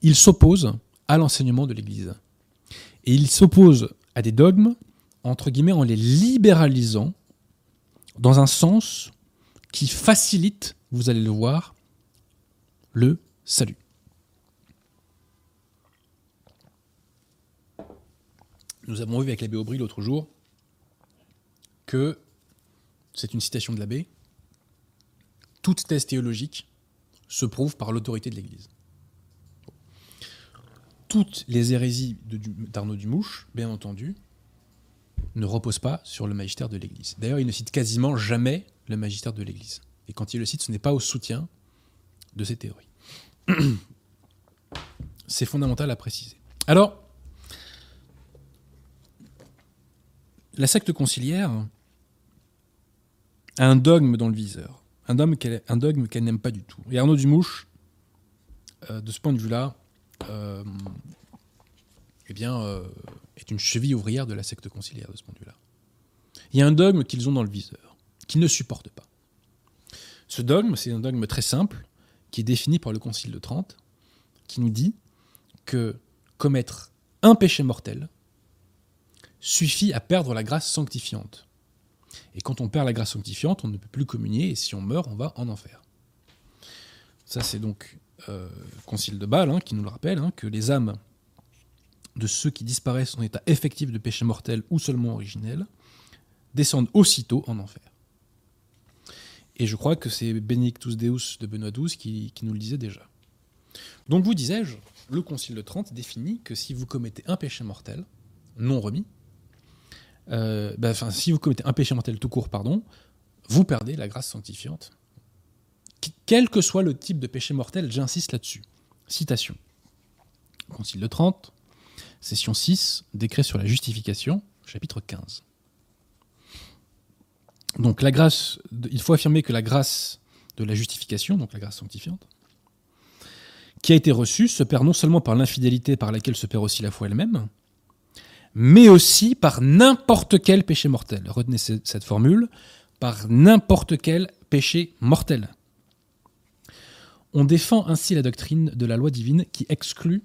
il s'oppose à l'enseignement de l'Église. Et il s'oppose à des dogmes, entre guillemets, en les libéralisant dans un sens qui facilite, vous allez le voir, le salut. Nous avons vu avec l'abbé Aubry l'autre jour que, c'est une citation de l'abbé, toute thèse théologique se prouve par l'autorité de l'Église. Toutes les hérésies d'Arnaud Dumouche, bien entendu, ne reposent pas sur le magistère de l'Église. D'ailleurs, il ne cite quasiment jamais le magistère de l'Église. Et quand il le cite, ce n'est pas au soutien de ses théories. C'est fondamental à préciser. Alors, la secte conciliaire a un dogme dans le viseur, un dogme qu'elle, n'aime pas du tout. Et Arnaud Dumouche, euh, de ce point de vue-là, euh, eh bien, euh, est une cheville ouvrière de la secte conciliaire de ce point de vue-là. Il y a un dogme qu'ils ont dans le viseur, qu'ils ne supportent pas. Ce dogme, c'est un dogme très simple, qui est défini par le Concile de Trente, qui nous dit que commettre un péché mortel suffit à perdre la grâce sanctifiante. Et quand on perd la grâce sanctifiante, on ne peut plus communier, et si on meurt, on va en enfer. Ça, c'est donc euh, Concile de Bâle hein, qui nous le rappelle, hein, que les âmes de ceux qui disparaissent en état effectif de péché mortel ou seulement originel descendent aussitôt en enfer. Et je crois que c'est Benedictus Deus de Benoît XII qui, nous le disait déjà. Donc vous disais-je, le Concile de Trente définit que si vous commettez un péché mortel, non remis, euh, bah, si vous commettez un péché mortel tout court, pardon, vous perdez la grâce sanctifiante. Quel que soit le type de péché mortel, j'insiste là-dessus. Citation. Concile de Trente, session 6, décret sur la justification, chapitre 15. Donc la grâce, il faut affirmer que la grâce de la justification, donc la grâce sanctifiante, qui a été reçue, se perd non seulement par l'infidélité par laquelle se perd aussi la foi elle-même, mais aussi par n'importe quel péché mortel. Retenez cette formule, par n'importe quel péché mortel. On défend ainsi la doctrine de la loi divine qui exclut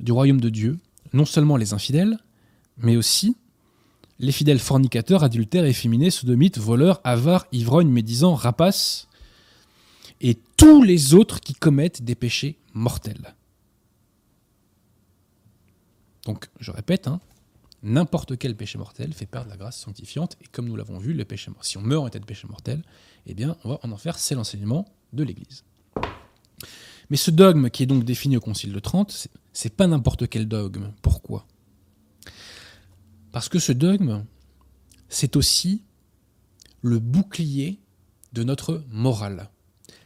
du royaume de Dieu non seulement les infidèles, mais aussi les fidèles fornicateurs, adultères, efféminés, sodomites, voleurs, avares, ivrognes, médisants, rapaces, et tous les autres qui commettent des péchés mortels. Donc, je répète, hein, n'importe quel péché mortel fait perdre la grâce sanctifiante. Et comme nous l'avons vu, le péché, si on meurt en état de péché mortel, eh bien, on va en enfer. C'est l'enseignement de l'Église. Mais ce dogme qui est donc défini au Concile de Trente, c'est pas n'importe quel dogme. Pourquoi? Parce que ce dogme, c'est aussi le bouclier de notre morale.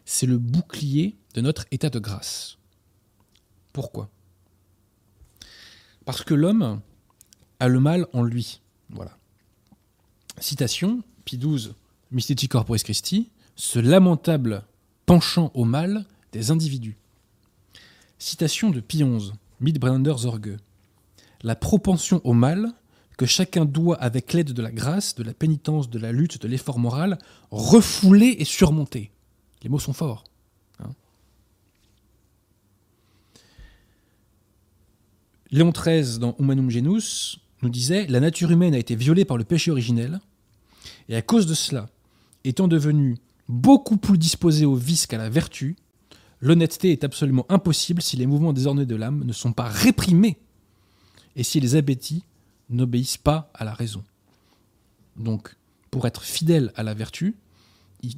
C'est le bouclier de notre état de grâce. Pourquoi? Parce que l'homme a le mal en lui. Voilà. Citation, Pie XII, Mystici Corporis Christi, ce lamentable penchant au mal des individus. Citation de Pie XI, Zorge. La propension au mal que chacun doit, avec l'aide de la grâce, de la pénitence, de la lutte, de l'effort moral, refouler et surmonter. Les mots sont forts. hein. Léon XIII, dans Humanum Genus, nous disait La nature humaine a été violée par le péché originel, et à cause de cela, étant devenue beaucoup plus disposée au vice qu'à la vertu, l'honnêteté est absolument impossible si les mouvements désordonnés de l'âme ne sont pas réprimés et si les appétits n'obéissent pas à la raison. Donc, pour être fidèle à la vertu,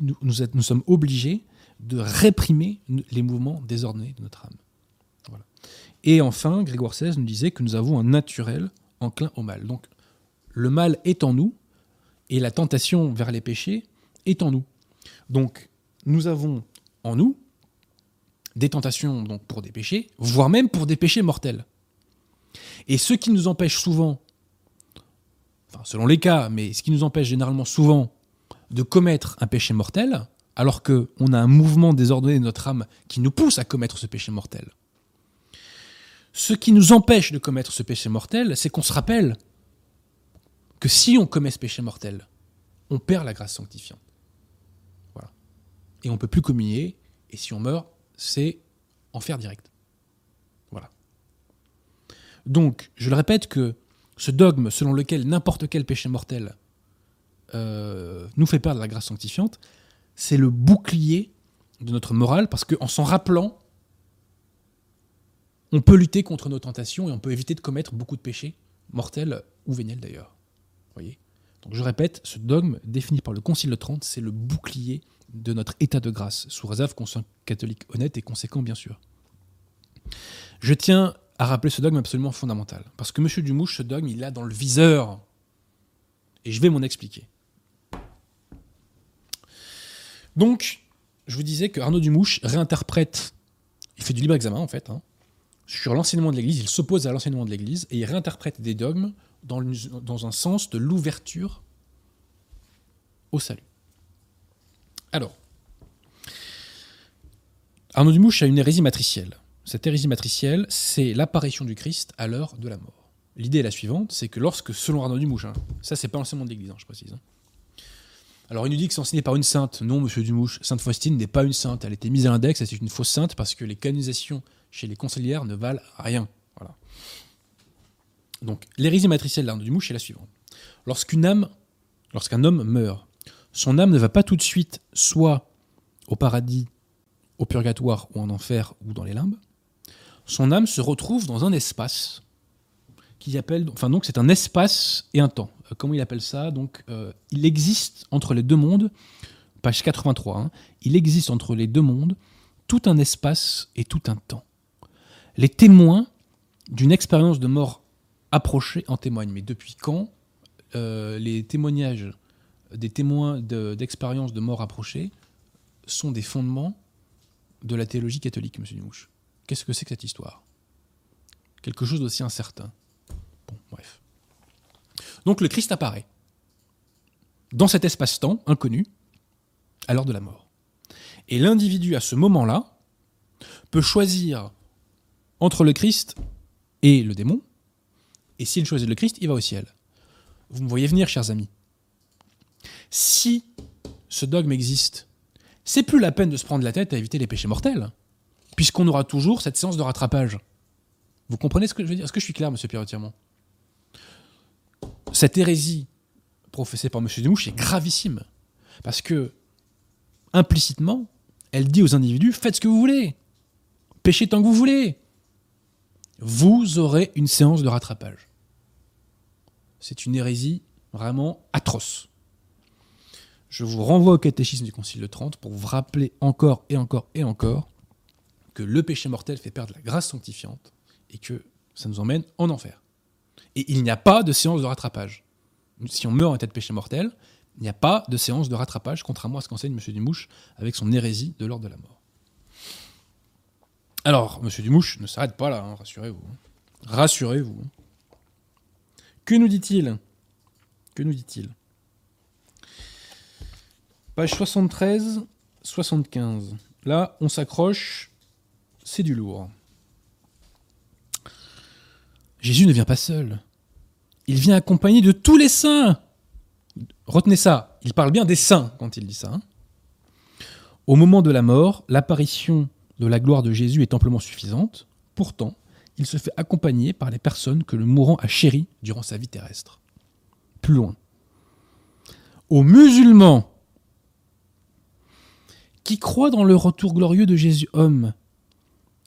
nous, sommes obligés de réprimer les mouvements désordonnés de notre âme. Et enfin, Grégoire XVI nous disait que nous avons un naturel enclin au mal. Donc, le mal est en nous et la tentation vers les péchés est en nous. Donc, nous avons en nous des tentations donc, pour des péchés, voire même pour des péchés mortels. Et ce qui nous empêche souvent, enfin selon les cas, mais ce qui nous empêche généralement souvent de commettre un péché mortel, alors qu'on a un mouvement désordonné de notre âme qui nous pousse à commettre ce péché mortel. Ce qui nous empêche de commettre ce péché mortel, c'est qu'on se rappelle que si on commet ce péché mortel, on perd la grâce sanctifiante. Voilà. Et on ne peut plus communier, et si on meurt, c'est enfer direct. Voilà. Donc, je le répète que ce dogme selon lequel n'importe quel péché mortel euh, nous fait perdre la grâce sanctifiante, c'est le bouclier de notre morale, parce qu'en s'en rappelant, on peut lutter contre nos tentations et on peut éviter de commettre beaucoup de péchés, mortels ou véniels d'ailleurs. Voyez? Donc je répète, ce dogme défini par le Concile de Trente, c'est le bouclier de notre état de grâce, sous réserve qu'on soit catholique honnête et conséquent bien sûr. Je tiens à rappeler ce dogme absolument fondamental, parce que Monsieur Dumouche, ce dogme, il l'a dans le viseur, et je vais m'en expliquer. Donc, je vous disais que Arnaud Dumouche réinterprète, il fait du libre examen en fait, hein, sur l'enseignement de l'Église, il s'oppose à l'enseignement de l'Église et il réinterprète des dogmes dans un sens de l'ouverture au salut. Alors, Arnaud Dumouche a une hérésie matricielle. Cette hérésie matricielle, c'est l'apparition du Christ à l'heure de la mort. L'idée est la suivante, c'est que lorsque, selon Arnaud Dumouche, hein, ça c'est pas l'enseignement de l'Église, hein, je précise, hein, alors, il nous dit que c'est enseigné par une sainte. Non, monsieur Dumouche, Sainte Faustine n'est pas une sainte. Elle a été mise à l'index c'est une fausse sainte parce que les canonisations chez les conseillères ne valent rien. Voilà. Donc, l'hérésie matricielle d'Arnaud Dumouche est la suivante. Lorsqu'une âme, lorsqu'un homme meurt, son âme ne va pas tout de suite soit au paradis, au purgatoire ou en enfer ou dans les limbes. Son âme se retrouve dans un espace qui appelle, enfin donc c'est un espace et un temps. Euh, comment il appelle ça? Donc euh, il existe entre les deux mondes, page 83, hein, il existe entre les deux mondes tout un espace et tout un temps. Les témoins d'une expérience de mort approchée en témoignent. Mais depuis quand euh, les témoignages des témoins de- d'expériences de, mort approchée sont des fondements de la théologie catholique, monsieur Dumouche Qu'est-ce que c'est que cette histoire? Quelque chose d'aussi incertain. Bon, bref. Donc le Christ apparaît dans cet espace-temps inconnu à l'heure de la mort. Et l'individu, à ce moment-là, peut choisir entre le Christ et le démon, et s'il choisit le Christ, il va au ciel. Vous me voyez venir, chers amis. Si ce dogme existe, c'est plus la peine de se prendre la tête à éviter les péchés mortels, puisqu'on aura toujours cette séance de rattrapage. Vous comprenez ce que je veux dire? Est-ce que je suis clair, monsieur Pierre-Tirement Cette hérésie professée par monsieur Dumouche est gravissime, parce que, implicitement, elle dit aux individus, faites ce que vous voulez, péchez tant que vous voulez, vous aurez une séance de rattrapage. C'est une hérésie vraiment atroce. Je vous renvoie au catéchisme du Concile de Trente pour vous rappeler encore et encore et encore que le péché mortel fait perdre la grâce sanctifiante et que ça nous emmène en enfer. Et il n'y a pas de séance de rattrapage. Si on meurt en état de péché mortel, il n'y a pas de séance de rattrapage, contrairement à ce qu'enseigne M. Dumouche avec son hérésie de l'ordre de la mort. Alors, M. Dumouche ne s'arrête pas là, hein, rassurez-vous. Rassurez-vous. Que nous dit-il? Que nous dit-il? Page 73, 75. Là, on s'accroche, c'est du lourd. Jésus ne vient pas seul. Il vient accompagné de tous les saints. Retenez ça, il parle bien des saints quand il dit ça. hein. Au moment de la mort, l'apparition de la gloire de Jésus est amplement suffisante. Pourtant, il se fait accompagner par les personnes que le mourant a chéries durant sa vie terrestre. Plus loin. Aux musulmans qui croient dans le retour glorieux de Jésus homme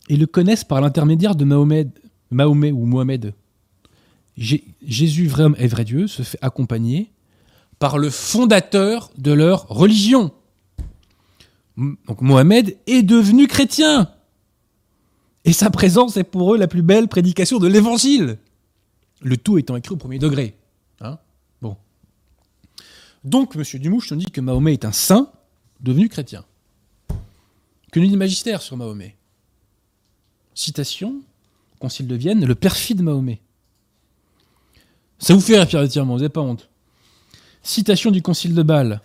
et le connaissent par l'intermédiaire de Mahomet, Mahomet ou Mohamed, Jé- Jésus, vrai homme et vrai Dieu, se fait accompagner par le fondateur de leur religion. Donc Mohamed est devenu chrétien. Et sa présence est pour eux la plus belle prédication de l'évangile. Le tout étant écrit au premier degré. Hein bon. Donc, M. Dumouche nous dit que Mahomet est un saint devenu chrétien. Que nous dit magistère sur Mahomet Citation, Concile de Vienne, le perfide Mahomet. Ça vous fait rire, Pierre Tirement, vous n'avez pas honte. Citation du Concile de Bâle,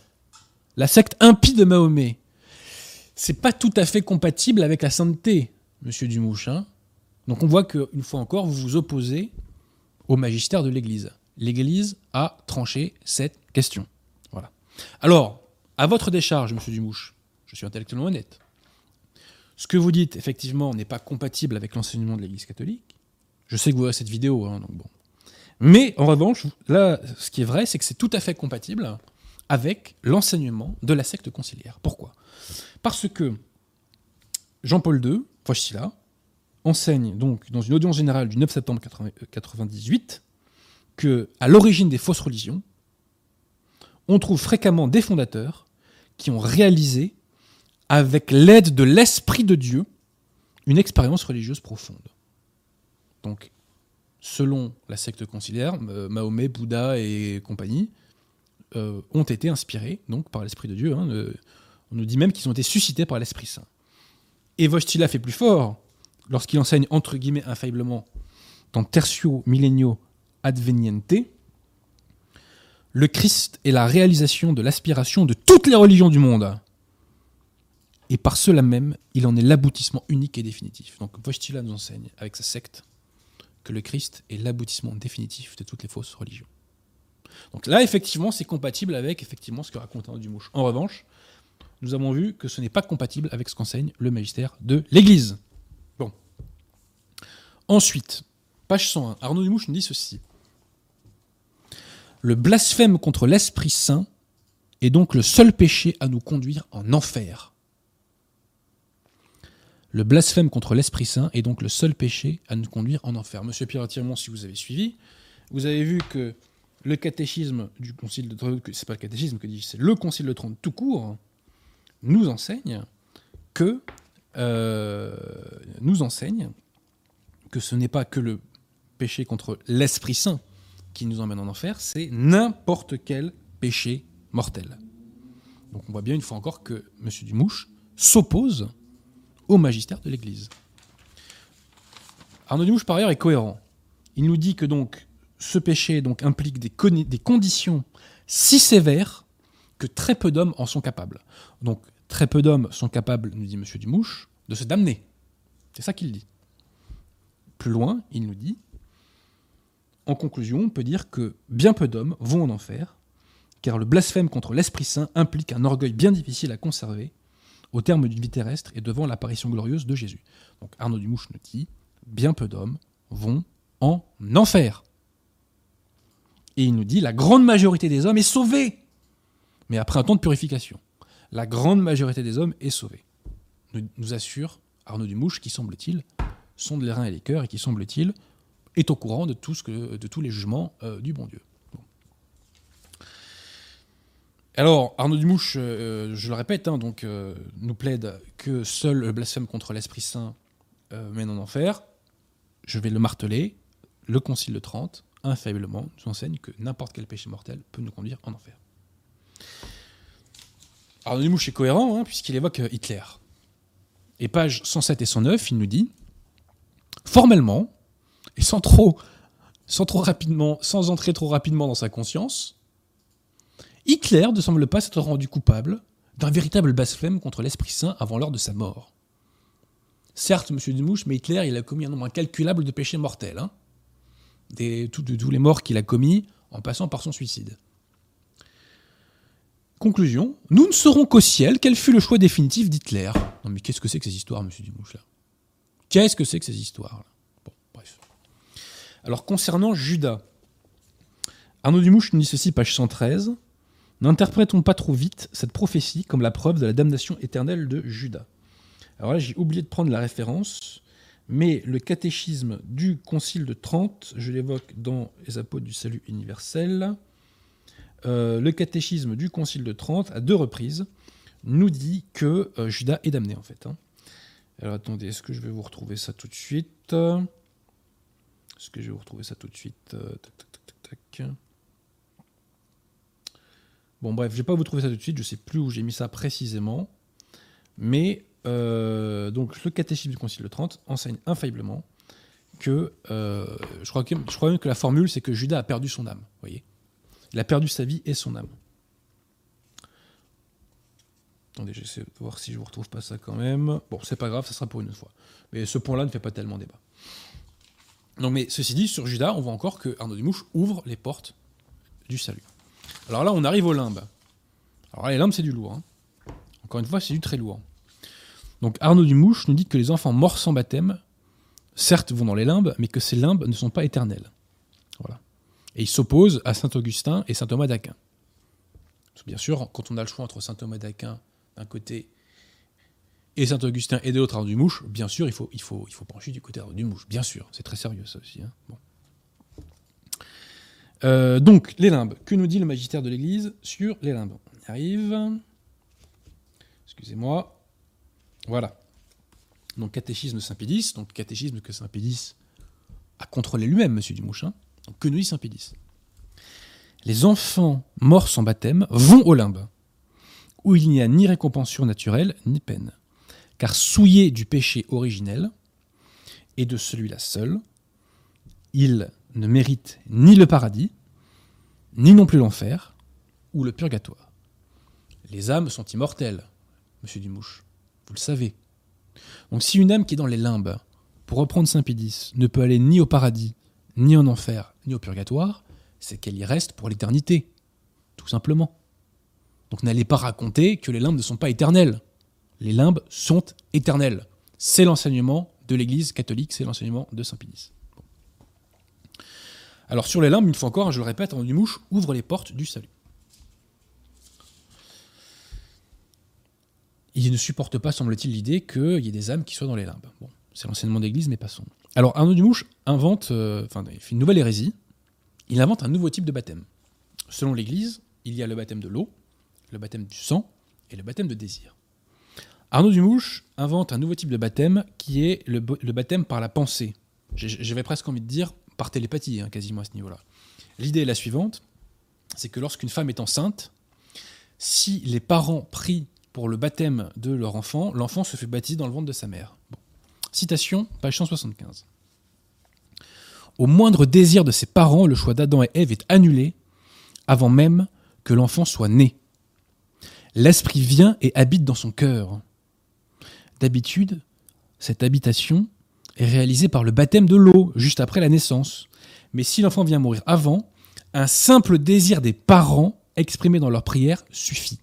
la secte impie de Mahomet. C'est pas tout à fait compatible avec la sainteté, monsieur Dumouche. hein. Donc on voit qu'une fois encore, vous vous opposez au magistère de l'Église. L'Église a tranché cette question. Voilà. Alors, à votre décharge, monsieur Dumouche, je suis intellectuellement honnête. Ce que vous dites, effectivement, n'est pas compatible avec l'enseignement de l'Église catholique. Je sais que vous avez cette vidéo, hein, donc bon. Mais en revanche, là, ce qui est vrai, c'est que c'est tout à fait compatible avec l'enseignement de la secte conciliaire. Pourquoi? Parce que Jean-Paul II, voici là, enseigne donc dans une audience générale du 9 septembre 1998 que, à l'origine des fausses religions, on trouve fréquemment des fondateurs qui ont réalisé, avec l'aide de l'Esprit de Dieu, une expérience religieuse profonde. Donc, selon la secte conciliaire, euh, Mahomet, Bouddha et compagnie euh, ont été inspirés donc par l'Esprit de Dieu. hein, euh, on nous dit même qu'ils ont été suscités par l'Esprit Saint. Et Wojtyla fait plus fort lorsqu'il enseigne entre guillemets infailliblement dans Tertio Millennio Adveniente, le Christ est la réalisation de l'aspiration de toutes les religions du monde. Et par cela même, il en est l'aboutissement unique et définitif. Donc Wojtyla nous enseigne, avec sa secte, que le Christ est l'aboutissement définitif de toutes les fausses religions. Donc là, effectivement, c'est compatible avec effectivement ce que raconte Arnaud Dumouche. En revanche, nous avons vu que ce n'est pas compatible avec ce qu'enseigne le magistère de l'Église. Bon. Ensuite, page 101, Arnaud Dumouche nous dit ceci. Le blasphème contre l'Esprit Saint est donc le seul péché à nous conduire en enfer. Le blasphème contre l'Esprit Saint est donc le seul péché à nous conduire en enfer. Monsieur Pierre Tiremont, si vous avez suivi, vous avez vu que le catéchisme du Concile de Trente, c'est pas le catéchisme que dis c'est le Concile de Trente tout court, nous enseigne que euh, nous enseigne que ce n'est pas que le péché contre l'Esprit Saint qui nous emmène en enfer, c'est n'importe quel péché mortel. Donc on voit bien une fois encore que M. Dumouche s'oppose au magistère de l'Église. Arnaud Dumouche, par ailleurs, est cohérent. Il nous dit que donc ce péché implique des conditions si sévères que très peu d'hommes en sont capables. Donc très peu d'hommes sont capables, nous dit M. Dumouche, de se damner. C'est ça qu'il dit. Plus loin, il nous dit, en conclusion, on peut dire que bien peu d'hommes vont en enfer, car le blasphème contre l'Esprit Saint implique un orgueil bien difficile à conserver au terme d'une vie terrestre et devant l'apparition glorieuse de Jésus. Donc Arnaud Dumouche nous dit, bien peu d'hommes vont en enfer. Et il nous dit, la grande majorité des hommes est sauvée, mais après un temps de purification. La grande majorité des hommes est sauvée. Nous, nous assure Arnaud Dumouche, qui semble-t-il sonde les reins et les cœurs et qui semble-t-il est au courant de, tous les jugements euh, du bon Dieu. Bon. Alors, Arnaud Dumouche, euh, je le répète, hein, donc, euh, nous plaide que seul le blasphème contre l'Esprit Saint euh, mène en enfer. Je vais le marteler. Le Concile de Trente, infailliblement, nous enseigne que n'importe quel péché mortel peut nous conduire en enfer. Arnaud Dumouche est cohérent, hein, puisqu'il évoque euh, Hitler. Et pages 107 et 109, il nous dit formellement, et sans trop rapidement, sans entrer trop rapidement dans sa conscience, Hitler ne semble pas s'être rendu coupable d'un véritable blasphème contre l'Esprit Saint avant l'heure de sa mort. Certes, M. Dumouche, mais Hitler, il a commis un nombre incalculable de péchés mortels. hein. de tous les morts qu'il a commis, en passant par son suicide. Conclusion, nous ne saurons qu'au ciel quel fut le choix définitif d'Hitler. Non mais qu'est-ce que c'est que ces histoires, monsieur Dumouche, là? Qu'est-ce que c'est que ces histoires là? Bon, bref. Alors concernant Judas, Arnaud Dumouche nous dit ceci, page 113. N'interprétons pas trop vite cette prophétie comme la preuve de la damnation éternelle de Judas. Alors là, j'ai oublié de prendre la référence, mais le catéchisme du Concile de Trente, je l'évoque dans les apôtres du salut universel, euh, le catéchisme du Concile de Trente, à deux reprises, nous dit que euh, Judas est damné en fait. hein. Alors attendez, est-ce que je vais vous retrouver ça tout de suite? Est-ce que je vais vous retrouver ça tout de suite? Euh, Tac, tac, tac, tac. Bon bref, je vais pas vous trouver ça tout de suite, je sais plus où j'ai mis ça précisément. Mais euh, donc le catéchisme du Concile de Trente enseigne infailliblement que euh, je, crois que je crois même que la formule c'est que Judas a perdu son âme. Vous voyez, il a perdu sa vie et son âme. Attendez, j'essaie de voir si je vous retrouve pas ça quand même. Bon, c'est pas grave, ça sera pour une autre fois. Mais ce point-là ne fait pas tellement débat. Non, mais ceci dit, sur Judas, on voit encore que Arnaud Dumouche ouvre les portes du salut. Alors là, on arrive aux limbes. Alors là, les limbes, c'est du lourd. hein. Encore une fois, c'est du très lourd. Donc Arnaud Dumouche nous dit que les enfants morts sans baptême, certes, vont dans les limbes, mais que ces limbes ne sont pas éternelles. Voilà. Et il s'oppose à saint Augustin et saint Thomas d'Aquin. Bien sûr, quand on a le choix entre saint Thomas d'Aquin d'un côté et saint Augustin et de l'autre Arnaud Dumouche, bien sûr, il faut, il faut, il faut pencher du côté d'Arnaud Dumouche. Bien sûr, c'est très sérieux ça aussi. hein. Bon. Euh, donc, les limbes. Que nous dit le magistère de l'Église sur les limbes? On y arrive. Excusez-moi. Voilà. Donc, catéchisme Saint-Pédis. Donc, catéchisme que Saint-Pédis a contrôlé lui-même, monsieur Dumouche. Donc, que nous dit Saint-Pédis Les enfants morts sans baptême vont aux limbes, où il n'y a ni récompense surnaturelle, ni peine. Car souillés du péché originel, et de celui-là seul, ils ne méritent ni le paradis, ni non plus l'enfer, ou le purgatoire. Les âmes sont immortelles, monsieur Dumouche. Vous le savez. Donc si une âme qui est dans les limbes, pour reprendre Saint-Pédis, ne peut aller ni au paradis, ni en enfer, ni au purgatoire, c'est qu'elle y reste pour l'éternité. Tout simplement. Donc n'allez pas raconter que les limbes ne sont pas éternelles. Les limbes sont éternelles. C'est l'enseignement de l'Église catholique, c'est l'enseignement de Saint-Pédis. Alors sur les limbes, une fois encore, je le répète, Arnaud Dumouche ouvre les portes du salut. Il ne supporte pas, semble-t-il, l'idée qu'il y ait des âmes qui soient dans les limbes. Bon, c'est l'enseignement d'église, mais passons. Alors Arnaud Dumouche invente, euh, enfin, fait une nouvelle hérésie. Il invente un nouveau type de baptême. Selon l'Église, il y a le baptême de l'eau, le baptême du sang et le baptême de désir. Arnaud Dumouche invente un nouveau type de baptême qui est le, le baptême par la pensée. J'avais presque envie de dire par télépathie, hein, quasiment à ce niveau-là. L'idée est la suivante, c'est que lorsqu'une femme est enceinte, si les parents prient pour le baptême de leur enfant, l'enfant se fait baptiser dans le ventre de sa mère. Citation, page 175. Au moindre désir de ses parents, le choix d'Adam et Ève est annulé avant même que l'enfant soit né. L'esprit vient et habite dans son cœur. D'habitude, cette habitation est réalisée par le baptême de l'eau, juste après la naissance. Mais si l'enfant vient mourir avant, un simple désir des parents exprimé dans leur prière suffit.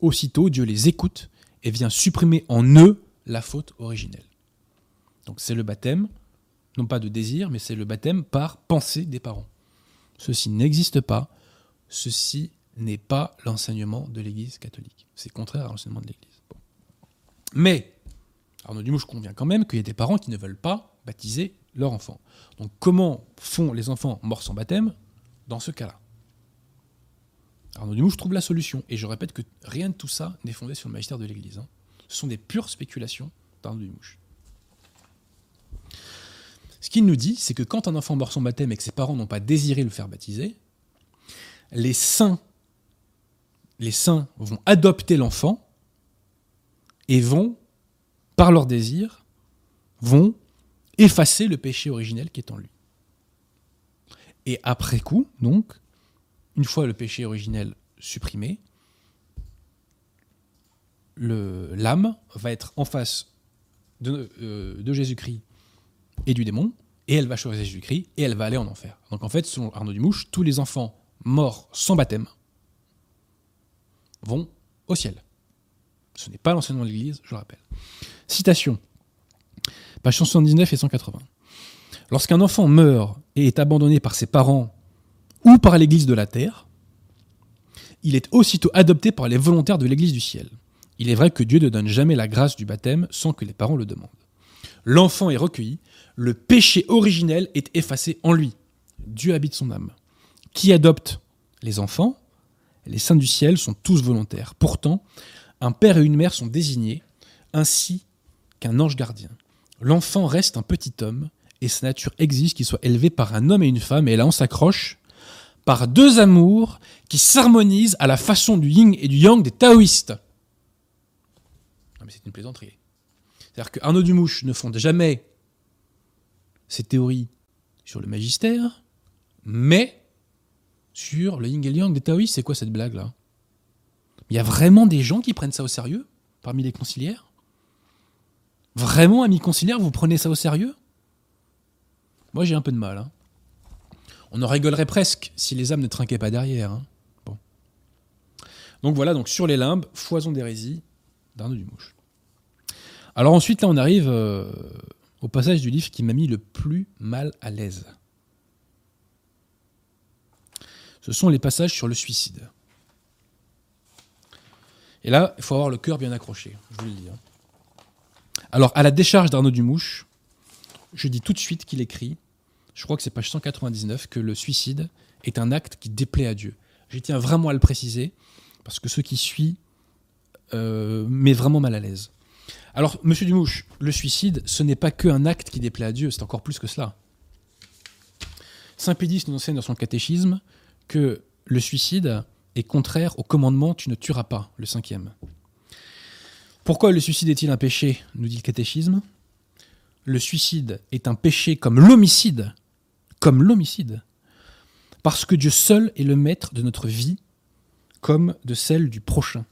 Aussitôt, Dieu les écoute et vient supprimer en eux la faute originelle. Donc c'est le baptême, non pas de désir, mais c'est le baptême par pensée des parents. Ceci n'existe pas, ceci n'est pas l'enseignement de l'Église catholique. C'est contraire à l'enseignement de l'Église. Mais, Arnaud Dumouche convient quand même qu'il y a des parents qui ne veulent pas baptiser leur enfant. Donc comment font les enfants morts sans baptême dans ce cas-là? Arnaud Dumouche trouve la solution. Et je répète que rien de tout ça n'est fondé sur le magistère de l'Église. hein. Ce sont des pures spéculations d'Arnaud Dumouche. Ce qu'il nous dit, c'est que quand un enfant mort sans baptême et que ses parents n'ont pas désiré le faire baptiser, les saints, les saints vont adopter l'enfant et vont, par leur désir, vont effacer le péché originel qui est en lui. Et après coup, donc, une fois le péché originel supprimé, l'âme va être en face de, euh, de Jésus-Christ et du démon, et elle va choisir Jésus-Christ, et elle va aller en enfer. Donc en fait, selon Arnaud Dumouche, tous les enfants morts sans baptême vont au ciel. Ce n'est pas l'enseignement de l'Église, je le rappelle. Citation. Page 179 et 180. Lorsqu'un enfant meurt et est abandonné par ses parents ou par l'Église de la terre, il est aussitôt adopté par les volontaires de l'Église du ciel. Il est vrai que Dieu ne donne jamais la grâce du baptême sans que les parents le demandent. L'enfant est recueilli, le péché originel est effacé en lui. Dieu habite son âme. Qui adopte les enfants? Les saints du ciel sont tous volontaires. Pourtant, un père et une mère sont désignés, ainsi qu'un ange gardien. L'enfant reste un petit homme, et sa nature exige qu'il soit élevé par un homme et une femme, et là on s'accroche par deux amours qui s'harmonisent à la façon du yin et du yang des taoïstes. Mais c'est une plaisanterie. C'est-à-dire que Arnaud Dumouche ne fonde jamais ses théories sur le magistère, mais sur le yin et le yang des taoïstes. C'est quoi cette blague-là? Il y a vraiment des gens qui prennent ça au sérieux parmi les conciliaires? Vraiment, amis conciliaires, vous prenez ça au sérieux? Moi, j'ai un peu de mal. Hein. On en rigolerait presque si les âmes ne trinquaient pas derrière. Hein. Bon. Donc voilà, donc sur les limbes, foison d'hérésie d'Arnaud Dumouche. Alors ensuite, là, on arrive euh, au passage du livre qui m'a mis le plus mal à l'aise. Ce sont les passages sur le suicide. Et là, il faut avoir le cœur bien accroché, je vous le dis. Hein. Alors, à la décharge d'Arnaud Dumouche, je dis tout de suite qu'il écrit, je crois que c'est page 199, que le suicide est un acte qui déplaît à Dieu. Je tiens vraiment à le préciser, parce que ce qui suit euh, met vraiment mal à l'aise. Alors, monsieur Dumouche, le suicide, ce n'est pas qu'un acte qui déplaît à Dieu, c'est encore plus que cela. Saint Pédis nous enseigne dans son catéchisme que le suicide est contraire au commandement tu ne tueras pas, le cinquième. Pourquoi le suicide est-il un péché nous dit le catéchisme? Le suicide est un péché comme l'homicide, comme l'homicide, parce que Dieu seul est le maître de notre vie comme de celle du prochain.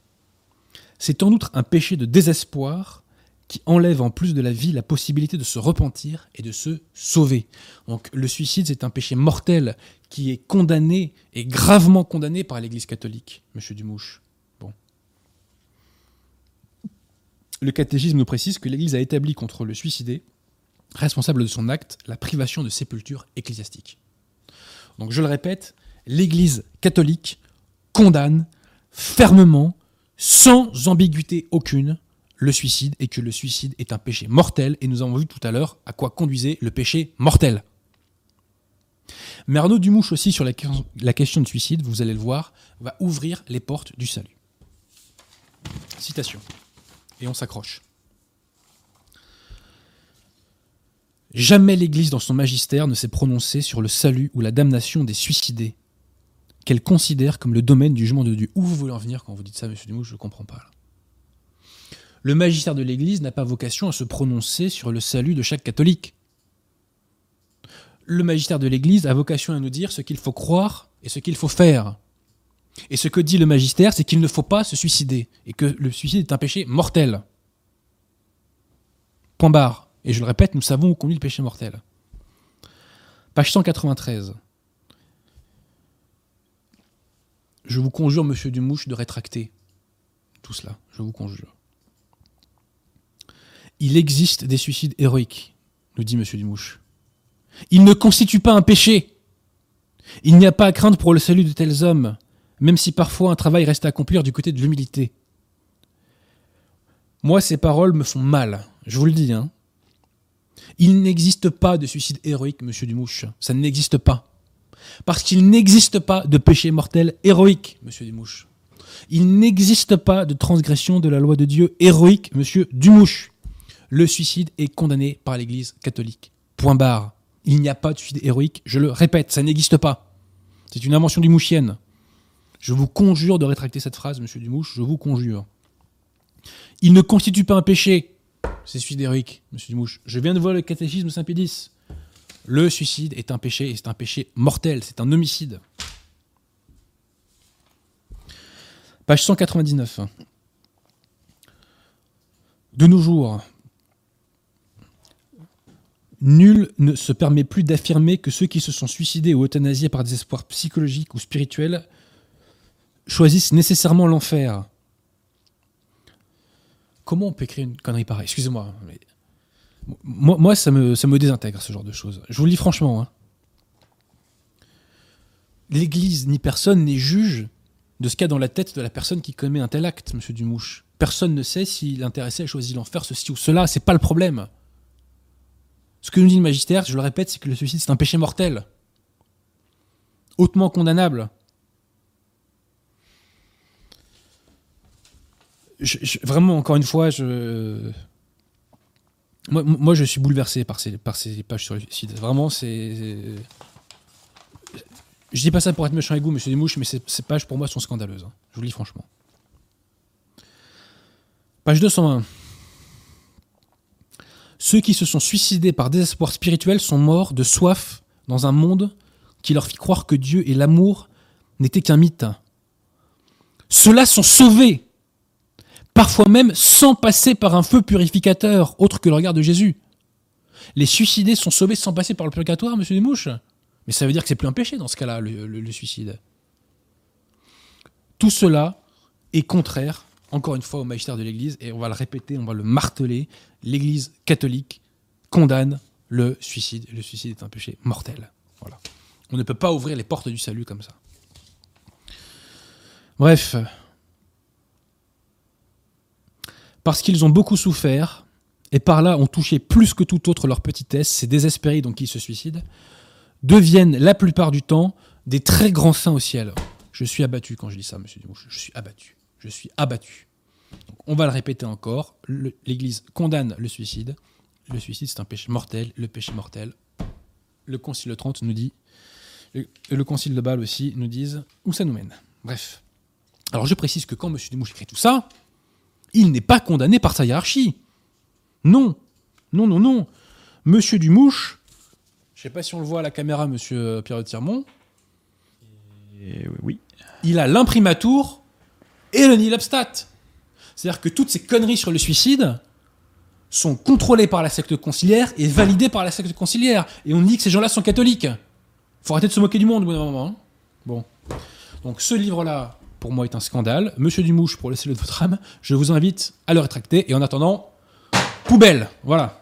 C'est en outre un péché de désespoir qui enlève en plus de la vie la possibilité de se repentir et de se sauver. Donc le suicide, c'est un péché mortel qui est condamné et gravement condamné par l'Église catholique, Monsieur Dumouche. Bon. Le catéchisme nous précise que l'Église a établi contre le suicidé, responsable de son acte, la privation de sépulture ecclésiastique. Donc je le répète, l'Église catholique condamne fermement, sans ambiguïté aucune, le suicide et que le suicide est un péché mortel. Et nous avons vu tout à l'heure à quoi conduisait le péché mortel. Mais Arnaud Dumouche aussi sur la, question de suicide, vous allez le voir, va ouvrir les portes du salut. Citation. Et on s'accroche. Jamais l'Église dans son magistère ne s'est prononcée sur le salut ou la damnation des suicidés, qu'elle considère comme le domaine du jugement de Dieu. Où vous voulez en venir quand vous dites ça, monsieur Dumouche Je ne comprends pas. Le magistère de l'Église n'a pas vocation à se prononcer sur le salut de chaque catholique. Le magistère de l'Église a vocation à nous dire ce qu'il faut croire et ce qu'il faut faire. Et ce que dit le magistère, c'est qu'il ne faut pas se suicider et que le suicide est un péché mortel. Point barre. Et je le répète, nous savons où conduit le péché mortel. Page 193. Je vous conjure, monsieur Dumouche, de rétracter tout cela. Je vous conjure. Il existe des suicides héroïques, nous dit M. Dumouche. Il ne constitue pas un péché. Il n'y a pas à craindre pour le salut de tels hommes, même si parfois un travail reste à accomplir du côté de l'humilité. Moi, ces paroles me font mal, je vous le dis. Hein. Il n'existe pas de suicide héroïque, monsieur Dumouche. Ça n'existe pas. Parce qu'il n'existe pas de péché mortel héroïque, monsieur Dumouche. Il n'existe pas de transgression de la loi de Dieu héroïque, monsieur Dumouche le suicide est condamné par l'Église catholique. Point barre. Il n'y a pas de suicide héroïque, je le répète, ça n'existe pas. C'est une invention du mouchienne. Je vous conjure de rétracter cette phrase, monsieur Dumouche, je vous conjure. Il ne constitue pas un péché, c'est suicide héroïque, monsieur Dumouche. Je viens de voir le catéchisme Saint-Pédis. Le suicide est un péché, et c'est un péché mortel, c'est un homicide. Page 199. De nos jours, Nul ne se permet plus d'affirmer que ceux qui se sont suicidés ou euthanasiés par des espoirs psychologiques ou spirituels choisissent nécessairement l'enfer. Comment on peut écrire une connerie pareille? Excusez-moi. Mais... Moi, ça, me, désintègre, ce genre de choses. Je vous le dis franchement. Hein. L'Église ni personne n'est juge de ce qu'il y dans la tête de la personne qui commet un tel acte, monsieur Dumouche. Personne ne sait s'il intéressé a choisi l'enfer, ceci ou cela. C'est pas le problème. Ce que nous dit le magistère, je le répète, c'est que le suicide, c'est un péché mortel. Hautement condamnable. Vraiment, encore une fois, je. Moi, je suis bouleversé par ces, pages sur le suicide. Vraiment, c'est. Je dis pas ça pour être méchant avec vous, monsieur Desmouches, mais ces, pages pour moi sont scandaleuses. Hein. Je vous le franchement. Page 201. Ceux qui se sont suicidés par désespoir spirituel sont morts de soif dans un monde qui leur fit croire que Dieu et l'amour n'étaient qu'un mythe. Ceux-là sont sauvés, parfois même sans passer par un feu purificateur autre que le regard de Jésus. Les suicidés sont sauvés sans passer par le purgatoire, monsieur Desmouches? Mais ça veut dire que c'est plus un péché dans ce cas-là, le suicide. Tout cela est contraire encore une fois au magistère de l'Église, et on va le répéter, on va le marteler, l'Église catholique condamne le suicide. Le suicide est un péché mortel. Voilà. On ne peut pas ouvrir les portes du salut comme ça. Bref. Parce qu'ils ont beaucoup souffert, et par là ont touché plus que tout autre leur petitesse, ces désespérés donc qui se suicident, deviennent la plupart du temps des très grands saints au ciel. Je suis abattu quand je dis ça, monsieur Dumouche. Je suis abattu je suis abattu. on va le répéter encore, l'Église condamne le suicide. Le suicide, c'est un péché mortel. Le péché mortel, le Concile 30 nous dit, le, Concile de Bâle aussi nous disent où ça nous mène. Bref. Alors je précise que quand M. Desmouches écrit tout ça, il n'est pas condamné par sa hiérarchie. Non. Non, non, non. Monsieur Dumouche, je ne sais pas si on le voit à la caméra, Monsieur Pierre de Tirmont. Oui. Il a l'imprimatur et le nihil C'est-à-dire que toutes ces conneries sur le suicide sont contrôlées par la secte conciliaire et validées par la secte conciliaire. Et on dit que ces gens-là sont catholiques. Faut arrêter de se moquer du monde au bout d'un moment. Hein. bon. Donc ce livre-là, pour moi, est un scandale. Monsieur Dumouche, pour laisser le de votre âme, je vous invite à le rétracter. Et en attendant, poubelle. Voilà.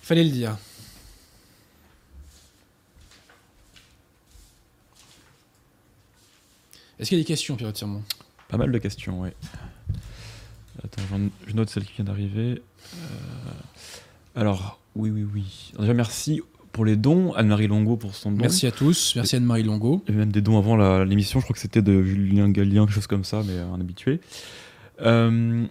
Fallait le dire. Est-ce qu'il y a des questions, Pierre Pas mal de questions, oui. Attends, je note celle qui vient d'arriver. Euh, alors, oui, oui, oui. déjà, merci pour les dons. Anne-Marie Longo pour son don. Merci à tous. Merci Anne-Marie Longo. Il y avait même des dons avant l'émission. Je crois que c'était de Julien Gallien, quelque chose comme ça, mais un habitué. Euh,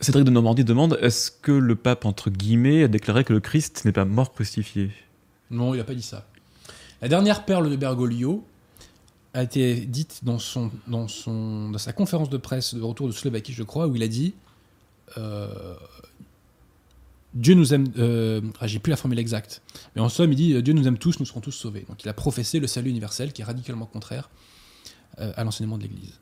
Cédric de Normandie demande est-ce que le pape, entre guillemets, a déclaré que le Christ n'est pas mort crucifié? Non, il n'a pas dit ça. La dernière perle de Bergoglio, a été dite dans, son, dans, son, dans sa conférence de presse de retour de Slovaquie, je crois, où il a dit euh, Dieu nous aime. Euh, ah, J'ai plus la formule exacte. Mais en somme, il dit Dieu nous aime tous, nous serons tous sauvés. Donc il a professé le salut universel qui est radicalement contraire euh, à l'enseignement de l'Église.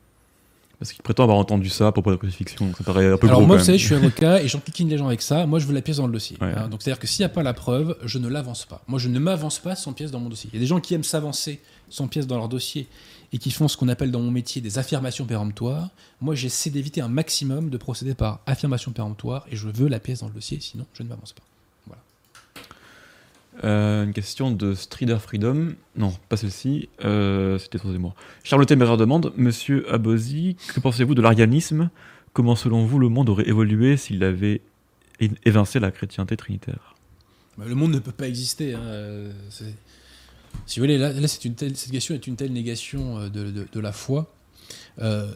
Parce qu'il prétend avoir entendu ça à propos de la crucifixion. Ça paraît un peu Alors moi, vous savez, je suis avocat et j'enquiquine les gens avec ça. Moi, je veux la pièce dans le dossier. Hein. donc c'est-à-dire que s'il n'y a pas la preuve, je ne l'avance pas. Moi, je ne m'avance pas sans pièce dans mon dossier. Il y a des gens qui aiment s'avancer sans pièce dans leur dossier et qui font ce qu'on appelle dans mon métier des affirmations péremptoires. Moi, j'essaie d'éviter un maximum de procéder par affirmation péremptoire et je veux la pièce dans le dossier, sinon je ne m'avance pas. Euh, une question de Strider Freedom. Non, pas celle-ci. Euh, C'était trop moi. Charles Téméraire demande Monsieur Abosi, que pensez-vous de l'arianisme? Comment, selon vous, le monde aurait évolué s'il avait évincé la chrétienté trinitaire? Bah, Le monde ne peut pas exister. Hein. Si vous voulez, là, une cette question est une telle négation euh, de, la foi. Euh,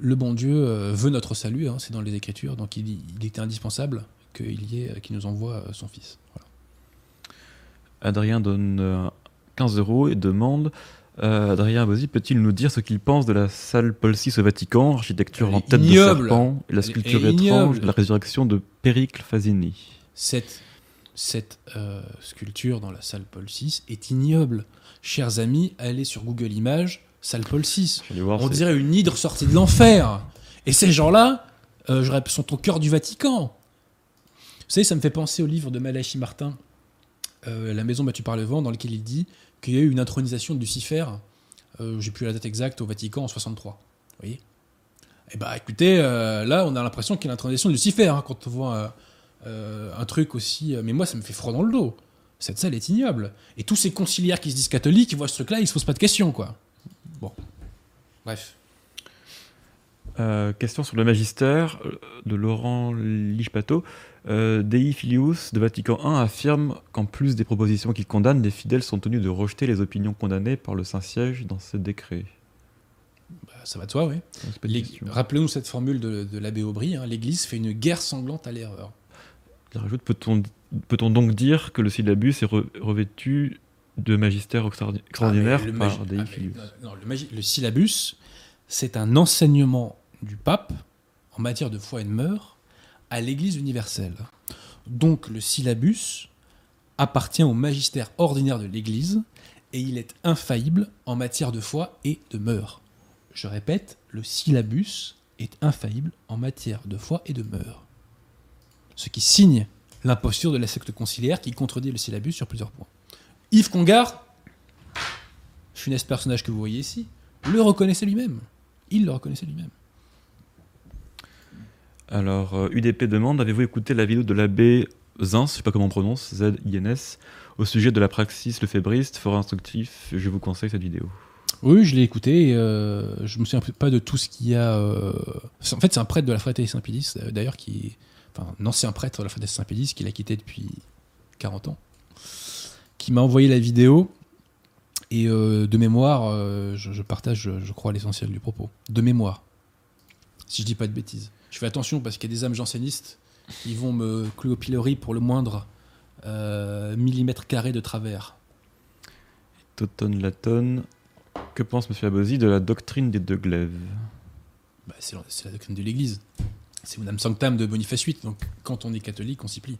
le bon Dieu veut notre salut, hein, c'est dans les Écritures, donc il, il était indispensable qu'il y ait, qu'il nous envoie son Fils. Voilà. Adrien donne 15 euh, euros et demande euh, Adrien Bozzi peut-il nous dire ce qu'il pense de la salle Paul VI au Vatican, architecture en tête de serpent et la sculpture étrange de la résurrection de Péricle Fasini Cette, cette euh, sculpture dans la salle Paul VI est ignoble. Chers amis, allez sur Google Images, salle Paul VI. On dirait une hydre sortie de l'enfer. Et ces gens-là sont au cœur du Vatican. savez, ça me fait penser au livre de Malachi Martin, euh, La maison battue par le vent, dans lequel il dit qu'il y a eu une intronisation de Lucifer, euh, j'ai plus la date exacte, au Vatican en 63. Vous voyez? Eh bah écoutez, euh, là on a l'impression qu'il y a l'intronisation de Lucifer hein, quand on voit euh, euh, un truc aussi. Mais moi ça me fait froid dans le dos. Cette salle est ignoble. Et tous ces conciliaires qui se disent catholiques, ils voient ce truc-là, ils se posent pas de questions, quoi. Bon. Bref. Euh, question sur le magistère euh, de Laurent Lichpato. Euh, Dei Filius de Vatican I affirme qu'en plus des propositions qu'il condamne, les fidèles sont tenus de rejeter les opinions condamnées par le Saint-Siège dans ce décret. Bah, ça va de soi, oui. Rappelez-nous cette formule de, de l'abbé Aubry hein, l'Église fait une guerre sanglante à l'erreur. Il rajoute peut-on peut-on donc dire que le syllabus est re- revêtu de magistère extraordinaire Ah, par ah, mais non, le, magi- le syllabus, c'est un enseignement du pape en matière de foi et de mœurs à l'Église universelle. Donc le syllabus appartient au magistère ordinaire de l'Église et il est infaillible en matière de foi et de mœurs. Je répète, le syllabus est infaillible en matière de foi et de mœurs. Ce qui signe l'imposture de la secte conciliaire qui contredit le syllabus sur plusieurs points. Yves Congar, funeste personnage que vous voyez ici, le reconnaissait lui-même. Il le reconnaissait lui-même. Alors, euh, UDP demande avez-vous écouté la vidéo de l'abbé Zins, je sais pas comment on prononce, Z-I-N-S, au sujet de la praxis lefébriste, fort instructif Je vous conseille cette vidéo. Oui, je l'ai écouté. Euh, je me souviens pas de tout ce qu'il y a. euh, En fait, c'est un prêtre de la fraternité Saint-Pédis, euh, d'ailleurs, qui, enfin, un ancien prêtre de la fraternité Saint-Pédis, qui l'a quitté depuis 40 ans, qui m'a envoyé la vidéo. Et euh, de mémoire, euh, je, je partage, je, je crois, l'essentiel du propos. De mémoire, si je dis pas de bêtises. Je fais attention parce qu'il y a des âmes jansénistes qui vont me clouer au pilori pour le moindre euh, millimètre carré de travers. Toton Laton, que pense M. Abosi de la doctrine des deux glaives? Bah, c'est la doctrine de l'Église. C'est Madame Sanctam de Boniface VIII. Donc, quand on est catholique, on s'y plie.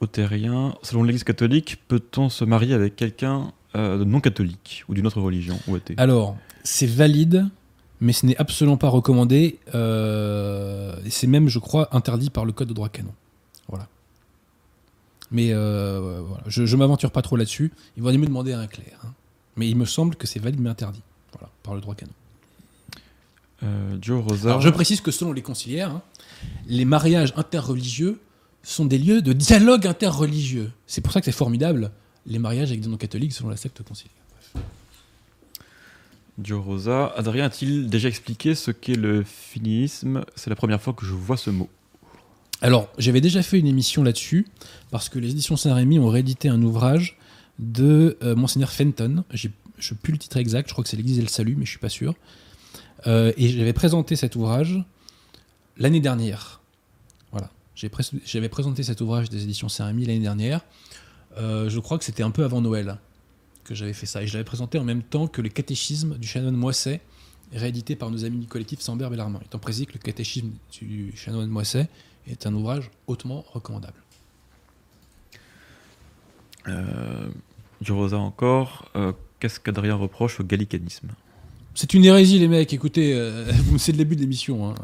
Autérien, selon l'Église catholique, peut-on se marier avec quelqu'un euh, de non catholique ou d'une autre religion ou athée? Alors, c'est valide, mais ce n'est absolument pas recommandé. euh, et c'est même, je crois, interdit par le Code de droit canon. Voilà. Mais euh, voilà. je ne m'aventure pas trop là-dessus. Il vaut mieux demander à un clerc. hein. Mais il me semble que c'est valide, mais interdit. Voilà, par le droit canon. Euh, Joe Rosa. Alors, je précise que selon les conciliaires, hein, les mariages interreligieux sont des lieux de dialogue interreligieux. C'est pour ça que c'est formidable, les mariages avec des non-catholiques selon la secte conciliaire. Joe Rosa. Adrien a-t-il déjà expliqué ce qu'est le finisme C'est la première fois que je vois ce mot. Alors, j'avais déjà fait une émission là-dessus, parce que les éditions Saint-Rémy ont réédité un ouvrage de euh, Monseigneur Fenton. Je ne sais plus le titre exact, je crois que c'est l'Église et le Salut, mais je suis pas sûr. Euh, et j'avais présenté cet ouvrage l'année dernière. Voilà. J'avais présenté cet ouvrage des éditions Saint-Rémy l'année dernière. Euh, je crois que c'était un peu avant Noël que j'avais fait ça. Et je l'avais présenté en même temps que le catéchisme du chanoine Moisset, réédité par nos amis du collectif Sambert Bellarmin. Étant précisé que le catéchisme du chanoine Moisset est un ouvrage hautement recommandable. Euh, Joe Rosa encore. euh, Qu'est-ce qu'Adrien reproche au gallicanisme? C'est une hérésie, les mecs. Écoutez, euh, c'est le début de l'émission. hein.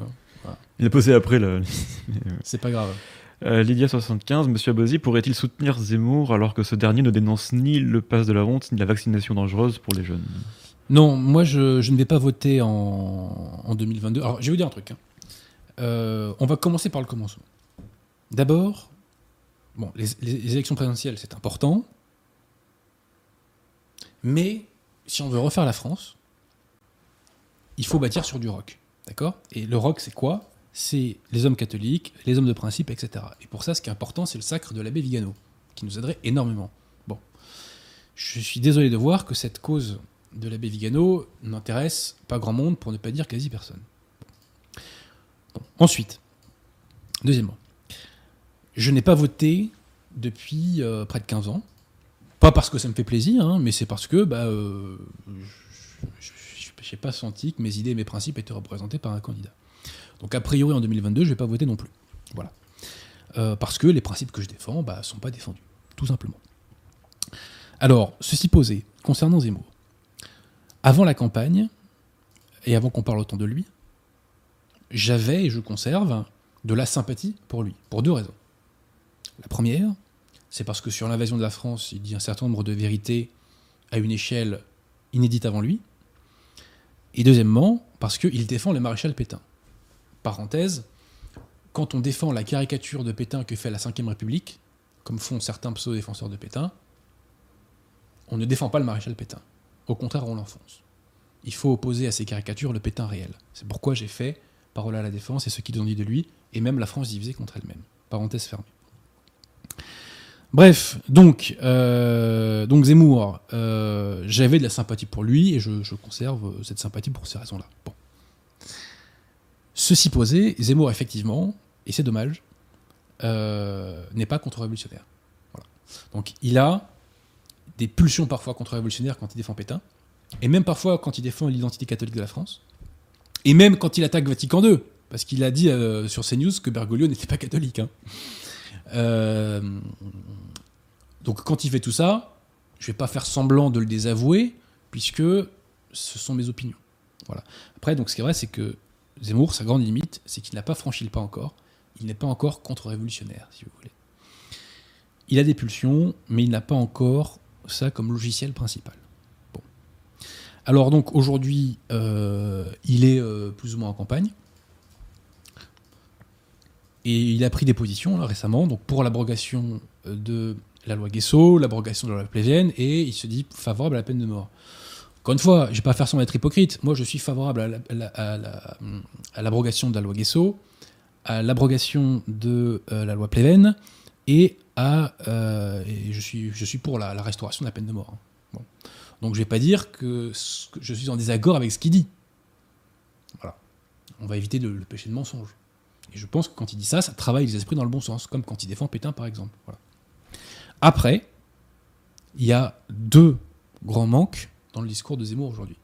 Il a posé après le. C'est pas grave. Euh, Lydia75, Monsieur Abosi pourrait-il soutenir Zemmour alors que ce dernier ne dénonce ni le pass de la honte ni la vaccination dangereuse pour les jeunes? Non, moi, je, je ne vais pas voter en, en 2022. Alors, je vais vous dire un truc. hein. Euh, on va commencer par le commencement. D'abord, bon, les, les- les élections présidentielles, c'est important. Mais si on veut refaire la France, il faut bâtir sur du rock. D'accord? Et le rock, c'est quoi? C'est les hommes catholiques, les hommes de principe, etc. Et pour ça, ce qui est important, c'est le sacre de l'abbé Vigano, qui nous aiderait énormément. Bon. Je suis désolé de voir que cette cause de l'abbé Vigano n'intéresse pas grand monde, pour ne pas dire quasi personne. Ensuite, deuxièmement, je n'ai pas voté depuis euh, près de 15 ans. Pas parce que ça me fait plaisir, hein, mais c'est parce que bah, euh, n'ai pas senti que mes idées et mes principes étaient représentés par un candidat. Donc a priori en 2022, je ne vais pas voter non plus. Voilà. Euh, parce que les principes que je défends ne bah, sont pas défendus, tout simplement. Alors, ceci posé, concernant Zemmour, avant la campagne, et avant qu'on parle autant de lui, j'avais et je conserve de la sympathie pour lui, pour deux raisons. La première, c'est parce que sur l'invasion de la France, il dit un certain nombre de vérités à une échelle inédite avant lui. Et deuxièmement, parce qu'il défend le maréchal Pétain. Parenthèse, quand on défend la caricature de Pétain que fait la Ve République, comme font certains pseudo-défenseurs de Pétain, on ne défend pas le maréchal Pétain. Au contraire, on l'enfonce. Il faut opposer à ces caricatures le Pétain réel. C'est pourquoi j'ai fait Parole à la défense et ce qu'ils ont dit de lui, et même la France divisée contre elle-même. Parenthèse fermée. Bref, donc, euh, Zemmour, euh, j'avais de la sympathie pour lui et je, conserve cette sympathie pour ces raisons-là. Ceci posé, Zemmour, effectivement, et c'est dommage, euh, n'est pas contre-révolutionnaire. Voilà. Donc il a des pulsions parfois contre-révolutionnaires quand il défend Pétain, et même parfois quand il défend l'identité catholique de la France, et même quand il attaque Vatican II, parce qu'il a dit euh, sur CNews que Bergoglio n'était pas catholique. Hein. Euh, donc quand il fait tout ça, je vais pas faire semblant de le désavouer, puisque ce sont mes opinions. Voilà. Après, donc ce qui est vrai, c'est que Zemmour, sa grande limite, c'est qu'il n'a pas franchi le pas encore. Il n'est pas encore contre-révolutionnaire, si vous voulez. Il a des pulsions, mais il n'a pas encore ça comme logiciel principal. Bon. Alors donc aujourd'hui, euh, il est euh, plus ou moins en campagne. Et il a pris des positions récemment, donc pour l'abrogation de la loi Guesso, l'abrogation de la loi Plévienne, et il se dit favorable à la peine de mort. Encore une fois, je ne vais pas faire semblant d'être hypocrite. Moi, je suis favorable à la- à la- à la- à l'abrogation de la loi Guesso, à l'abrogation de euh, la loi Pléven, et à euh, je suis pour la, restauration de la peine de mort. hein. Donc, je ne vais pas dire que, je suis en désaccord avec ce qu'il dit. Voilà. On va éviter le péché de mensonge. Et je pense que quand il dit ça, ça travaille les esprits dans le bon sens, comme quand il défend Pétain, par exemple. Après, il y a deux grands manques dans le discours de Zemmour aujourd'hui.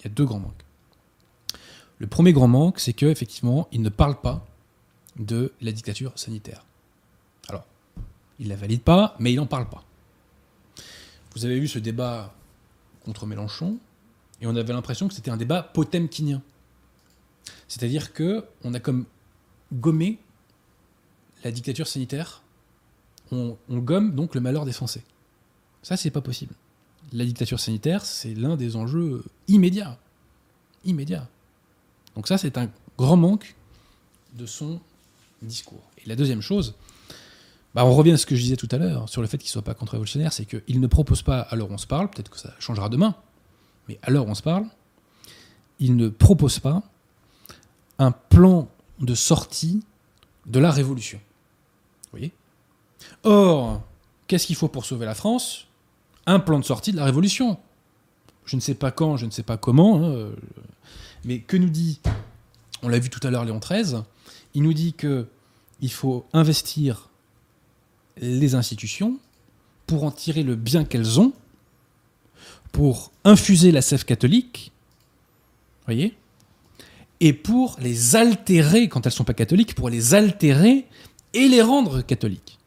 Il y a deux grands manques. Le premier grand manque, c'est qu'effectivement, il ne parle pas de la dictature sanitaire. Alors, il ne la valide pas, mais il n'en parle pas. Vous avez vu ce débat contre Mélenchon, et on avait l'impression que c'était un débat potemkinien. C'est-à-dire que on a comme gommé la dictature sanitaire, on, gomme donc le malheur des Français. Ça, c'est pas possible. La dictature sanitaire, c'est l'un des enjeux immédiats. Immédiats. Donc ça, c'est un grand manque de son discours. Et la deuxième chose, bah, on revient à ce que je disais tout à l'heure sur le fait qu'il ne soit pas contre-révolutionnaire, c'est qu'il ne propose pas, où on se parle, peut-être que ça changera demain, mais où on se parle, il ne propose pas un plan de sortie de la révolution. Or, qu'est-ce qu'il faut pour sauver la France? Un plan de sortie de la révolution. Je ne sais pas quand, je ne sais pas comment, hein, mais que nous dit, on l'a vu tout à l'heure Léon XIII, il nous dit que il faut investir les institutions pour en tirer le bien qu'elles ont, pour infuser la sève catholique, voyez? Et pour les altérer quand elles sont pas catholiques, pour les altérer et les rendre catholiques.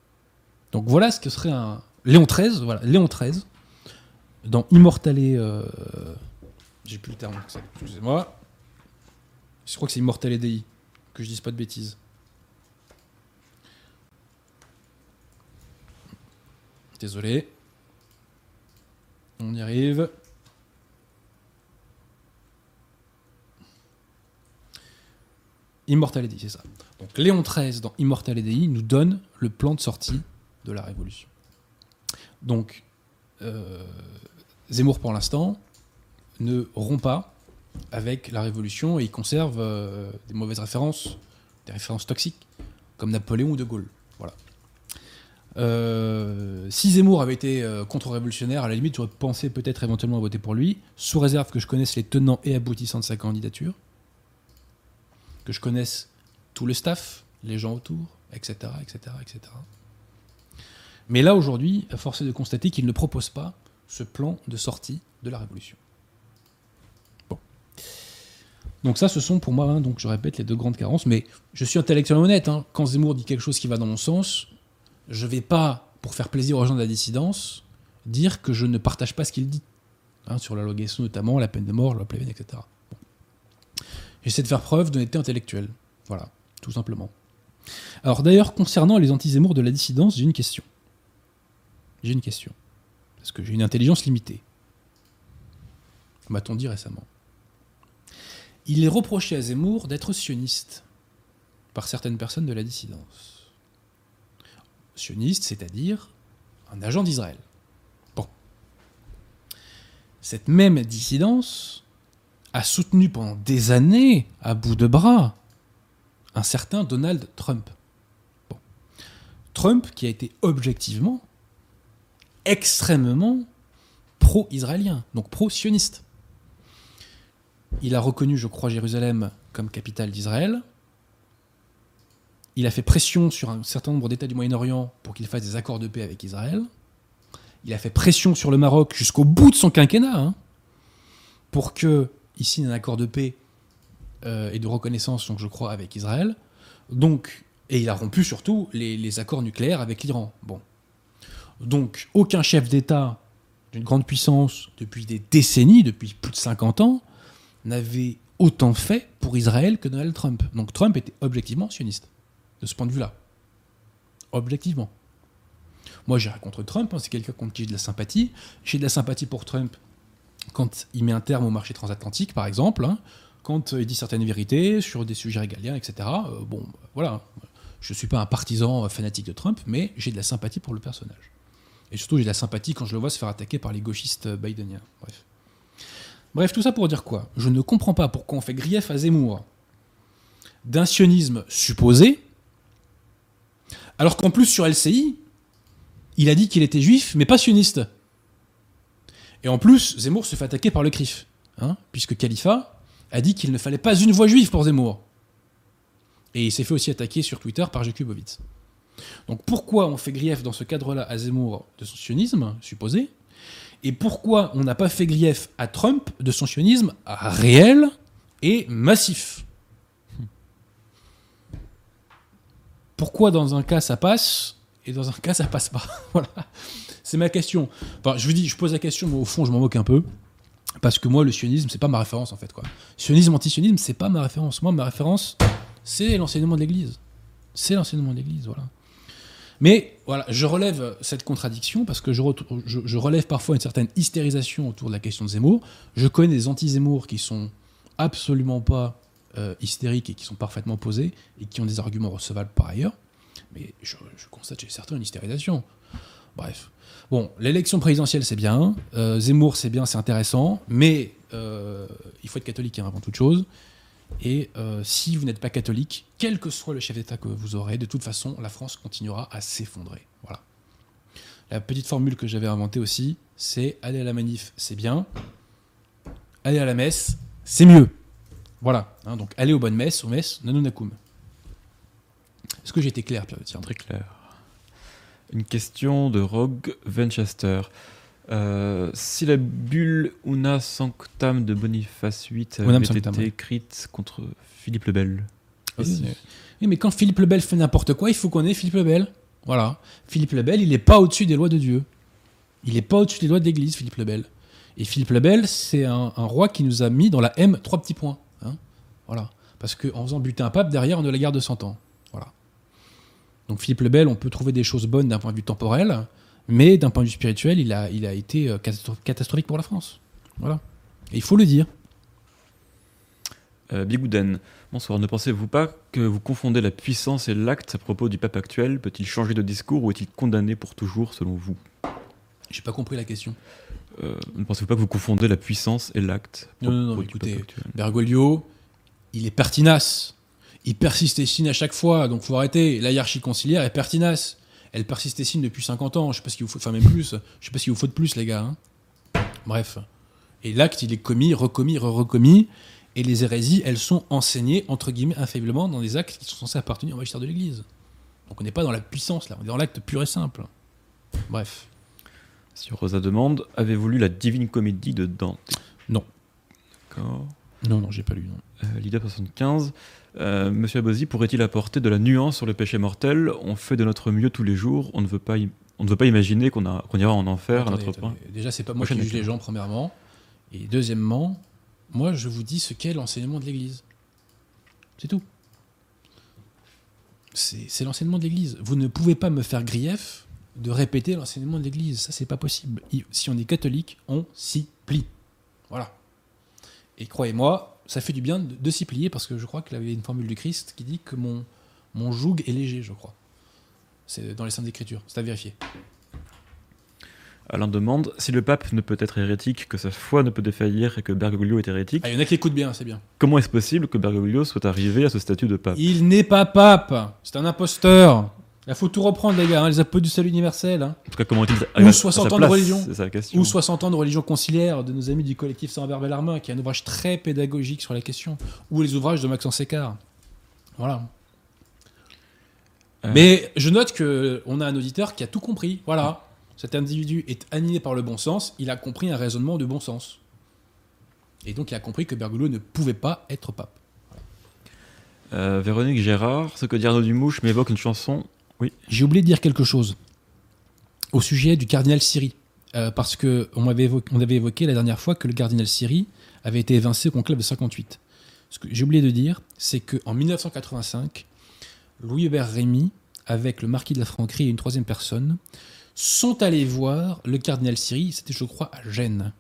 Donc voilà ce que serait un Léon XIII, voilà Léon XIII dans Immortale, euh, j'ai plus le terme, excusez-moi. Je crois que c'est Immortale Dei, que je dise pas de bêtises. Désolé. On y arrive. Immortale Dei, c'est ça. Donc Léon XIII dans Immortale Dei nous donne le plan de sortie de la Révolution. Donc euh, Zemmour pour l'instant ne rompt pas avec la Révolution et il conserve euh, des mauvaises références, des références toxiques, comme Napoléon ou De Gaulle. Voilà. Euh, si Zemmour avait été contre-révolutionnaire, à la limite, j'aurais pensé peut-être éventuellement à voter pour lui, sous réserve que je connaisse les tenants et aboutissants de sa candidature, que je connaisse tout le staff, les gens autour, etc., etc., etc. Mais là, aujourd'hui, force est de constater qu'il ne propose pas ce plan de sortie de la Révolution. Donc ça, ce sont pour moi, hein, donc je répète, les deux grandes carences, mais je suis intellectuellement honnête. hein. Quand Zemmour dit quelque chose qui va dans mon sens, je vais pas, pour faire plaisir aux gens de la dissidence, dire que je ne partage pas ce qu'il dit. Hein, sur la loi notamment, la peine de mort, la loi etc. J'essaie de faire preuve d'honnêteté intellectuelle. Voilà, tout simplement. Alors d'ailleurs, concernant les anti-Zemmour de la dissidence, j'ai une question. J'ai une question. Parce que j'ai une intelligence limitée. M'a-t-on dit récemment. Il est reproché à Zemmour d'être sioniste par certaines personnes de la dissidence. Sioniste, c'est-à-dire un agent d'Israël. Bon. Cette même dissidence a soutenu pendant des années, à bout de bras, un certain Donald Trump. Trump qui a été objectivement extrêmement pro-israélien, donc pro-sioniste. Il a reconnu, je crois, Jérusalem comme capitale d'Israël. Il a fait pression sur un certain nombre d'États du Moyen-Orient pour qu'il fasse des accords de paix avec Israël. Il a fait pression sur le Maroc jusqu'au bout de son quinquennat hein, pour que il signe un accord de paix euh, et de reconnaissance, donc je crois, avec Israël. Donc, et il a rompu surtout les, accords nucléaires avec l'Iran. Bon. Donc, aucun chef d'État d'une grande puissance depuis des décennies, depuis plus de 50 ans, n'avait autant fait pour Israël que Donald Trump. Donc Trump était objectivement sioniste, de ce point de vue-là. Objectivement. Moi, j'ai rien contre Trump, hein, c'est quelqu'un contre qui j'ai de la sympathie. J'ai de la sympathie pour Trump quand il met un terme au marché transatlantique, par exemple, hein, quand il dit certaines vérités sur des sujets régaliens, etc. Euh, bon, voilà. Je ne suis pas un partisan fanatique de Trump, mais j'ai de la sympathie pour le personnage. Et surtout, j'ai de la sympathie quand je le vois se faire attaquer par les gauchistes bideniens. Bref. Bref, tout ça pour dire quoi? Je ne comprends pas pourquoi on fait grief à Zemmour d'un sionisme supposé, alors qu'en plus sur LCI, il a dit qu'il était juif, mais pas sioniste. Et en plus, Zemmour se fait attaquer par le CRIF, hein, puisque Khalifa a dit qu'il ne fallait pas une voix juive pour Zemmour. Et il s'est fait aussi attaquer sur Twitter par Jakubowicz. Donc pourquoi on fait grief dans ce cadre-là à Zemmour de son sionisme supposé et pourquoi on n'a pas fait grief à Trump de son sionisme réel et massif? Pourquoi dans un cas ça passe et dans un cas ça passe pas? Voilà. C'est ma question. Je vous dis, je pose la question, mais au fond, je m'en moque un peu. Parce que moi, le sionisme, c'est pas ma référence en fait. Quoi. Sionisme, anti-sionisme, c'est pas ma référence. Moi, ma référence, c'est l'enseignement de l'Église. C'est l'enseignement de l'Église, voilà. Mais voilà, je relève cette contradiction parce que je, je, relève parfois une certaine hystérisation autour de la question de Zemmour. Je connais des anti-Zemmour qui sont absolument pas euh, hystériques et qui sont parfaitement posés et qui ont des arguments recevables par ailleurs. Mais je, constate chez certains une hystérisation. Bref. Bon, l'élection présidentielle, c'est bien. Euh, Zemmour, c'est bien, c'est intéressant. Mais euh, il faut être catholique hein, avant toute chose. Et euh, si vous n'êtes pas catholique, quel que soit le chef d'État que vous aurez, de toute façon, la France continuera à s'effondrer. Voilà. La petite formule que j'avais inventée aussi, c'est aller à la manif, c'est bien. Aller à la messe, c'est mieux. Voilà. Hein, donc aller aux bonnes messes, aux messes, nanunakum. Est-ce que j'ai été clair, Pierre Tiens, Très clair. Une question de Rogue Venchester. Euh, si la bulle Una Sanctam de Boniface VIII avait été écrite contre Philippe le Bel. Oui, mais quand Philippe le Bel fait n'importe quoi, il faut qu'on ait Philippe le Bel. Voilà. Philippe le Bel, il n'est pas au-dessus des lois de Dieu. Il n'est pas au-dessus des lois de l'Église, Philippe le Bel. Et Philippe le Bel, c'est un, roi qui nous a mis dans la M trois petits points. Hein. voilà. Parce qu'en faisant buter un pape, derrière, on a la guerre de 100 ans. Donc Philippe le Bel, on peut trouver des choses bonnes d'un point de vue temporel. Mais d'un point de vue spirituel, il a, il a été euh, catastrophique pour la France. Voilà. Et il faut le dire. Euh, Bigouden, bonsoir. Ne pensez-vous pas que vous confondez la puissance et l'acte à propos du pape actuel? Peut-il changer de discours ou est-il condamné pour toujours selon vous? J'ai pas compris la question. Euh, ne pensez-vous pas que vous confondez la puissance et l'acte Non, non, non, écoutez, Bergoglio, il est pertinace. Il persiste et signe à chaque fois, donc faut arrêter. La hiérarchie conciliaire est pertinace elle persiste et signe depuis 50 ans. Je sais pas ce qu'il vous faut, enfin même plus. Je sais pas ce qu'il vous faut de plus, les gars. Hein. Bref. Et l'acte, il est commis, recommis, re-recommis. Et les hérésies, elles sont enseignées, entre guillemets, infailliblement dans des actes qui sont censés appartenir au magistère de l'Église. Donc on n'est pas dans la puissance, là. On est dans l'acte pur et simple. Bref. Si Rosa demande, avez-vous lu la Divine Comédie de Dante? Non. D'accord. Non, non, j'ai pas lu. Euh, L'idée 75. Euh, Monsieur Abosi pourrait-il apporter de la nuance sur le péché mortel? On fait de notre mieux tous les jours. On ne veut pas, on ne veut pas imaginer qu'on ira en enfer à notre point. Déjà, c'est pas moi qui juge les gens, premièrement. Et deuxièmement, moi, je vous dis ce qu'est l'enseignement de l'Église. C'est tout. C'est l'enseignement de l'Église. Vous ne pouvez pas me faire grief de répéter l'enseignement de l'Église. Ça, c'est pas possible. Si on est catholique, on s'y plie. Voilà. Et croyez-moi, ça fait du bien de, de s'y plier parce que je crois qu'il y avait une formule du Christ qui dit que mon, mon joug est léger, je crois. C'est dans les Saintes Écritures. C'est à vérifier. Alain demande si le pape ne peut être hérétique, que sa foi ne peut défaillir et que Bergoglio est hérétique. Ah, il y en a qui écoutent bien, c'est bien. Comment est-ce possible que Bergoglio soit arrivé à ce statut de pape? Il n'est pas pape. C'est un imposteur. Il faut tout reprendre, les gars. hein, les apôtres du salut universel. hein. En tout cas, comment est-il Ou arrivé à 60 sa ans de religion. Ça la question. Ou 60 ans de religion conciliaire de nos amis du collectif Sans Verbe Larmin, qui est un ouvrage très pédagogique sur la question. Ou les ouvrages de Maxence Sécard. Voilà. Euh. Mais je note que on a un auditeur qui a tout compris. Voilà. Cet individu est animé par le bon sens. Il a compris un raisonnement de bon sens. Et donc il a compris que Bergoglio ne pouvait pas être pape. Euh, Véronique Gérard, ce que dit Arnaud Dumouche m'évoque une chanson. J'ai oublié de dire quelque chose au sujet du cardinal Siri. Euh, parce que on, avait évoqué la dernière fois que le cardinal Siri avait été évincé au conclave de 58. Ce que j'ai oublié de dire, c'est qu'en 1985, Louis Hubert Rémy, avec le marquis de la Franquerie et une troisième personne, sont allés voir le cardinal Siri, c'était je crois à Gênes.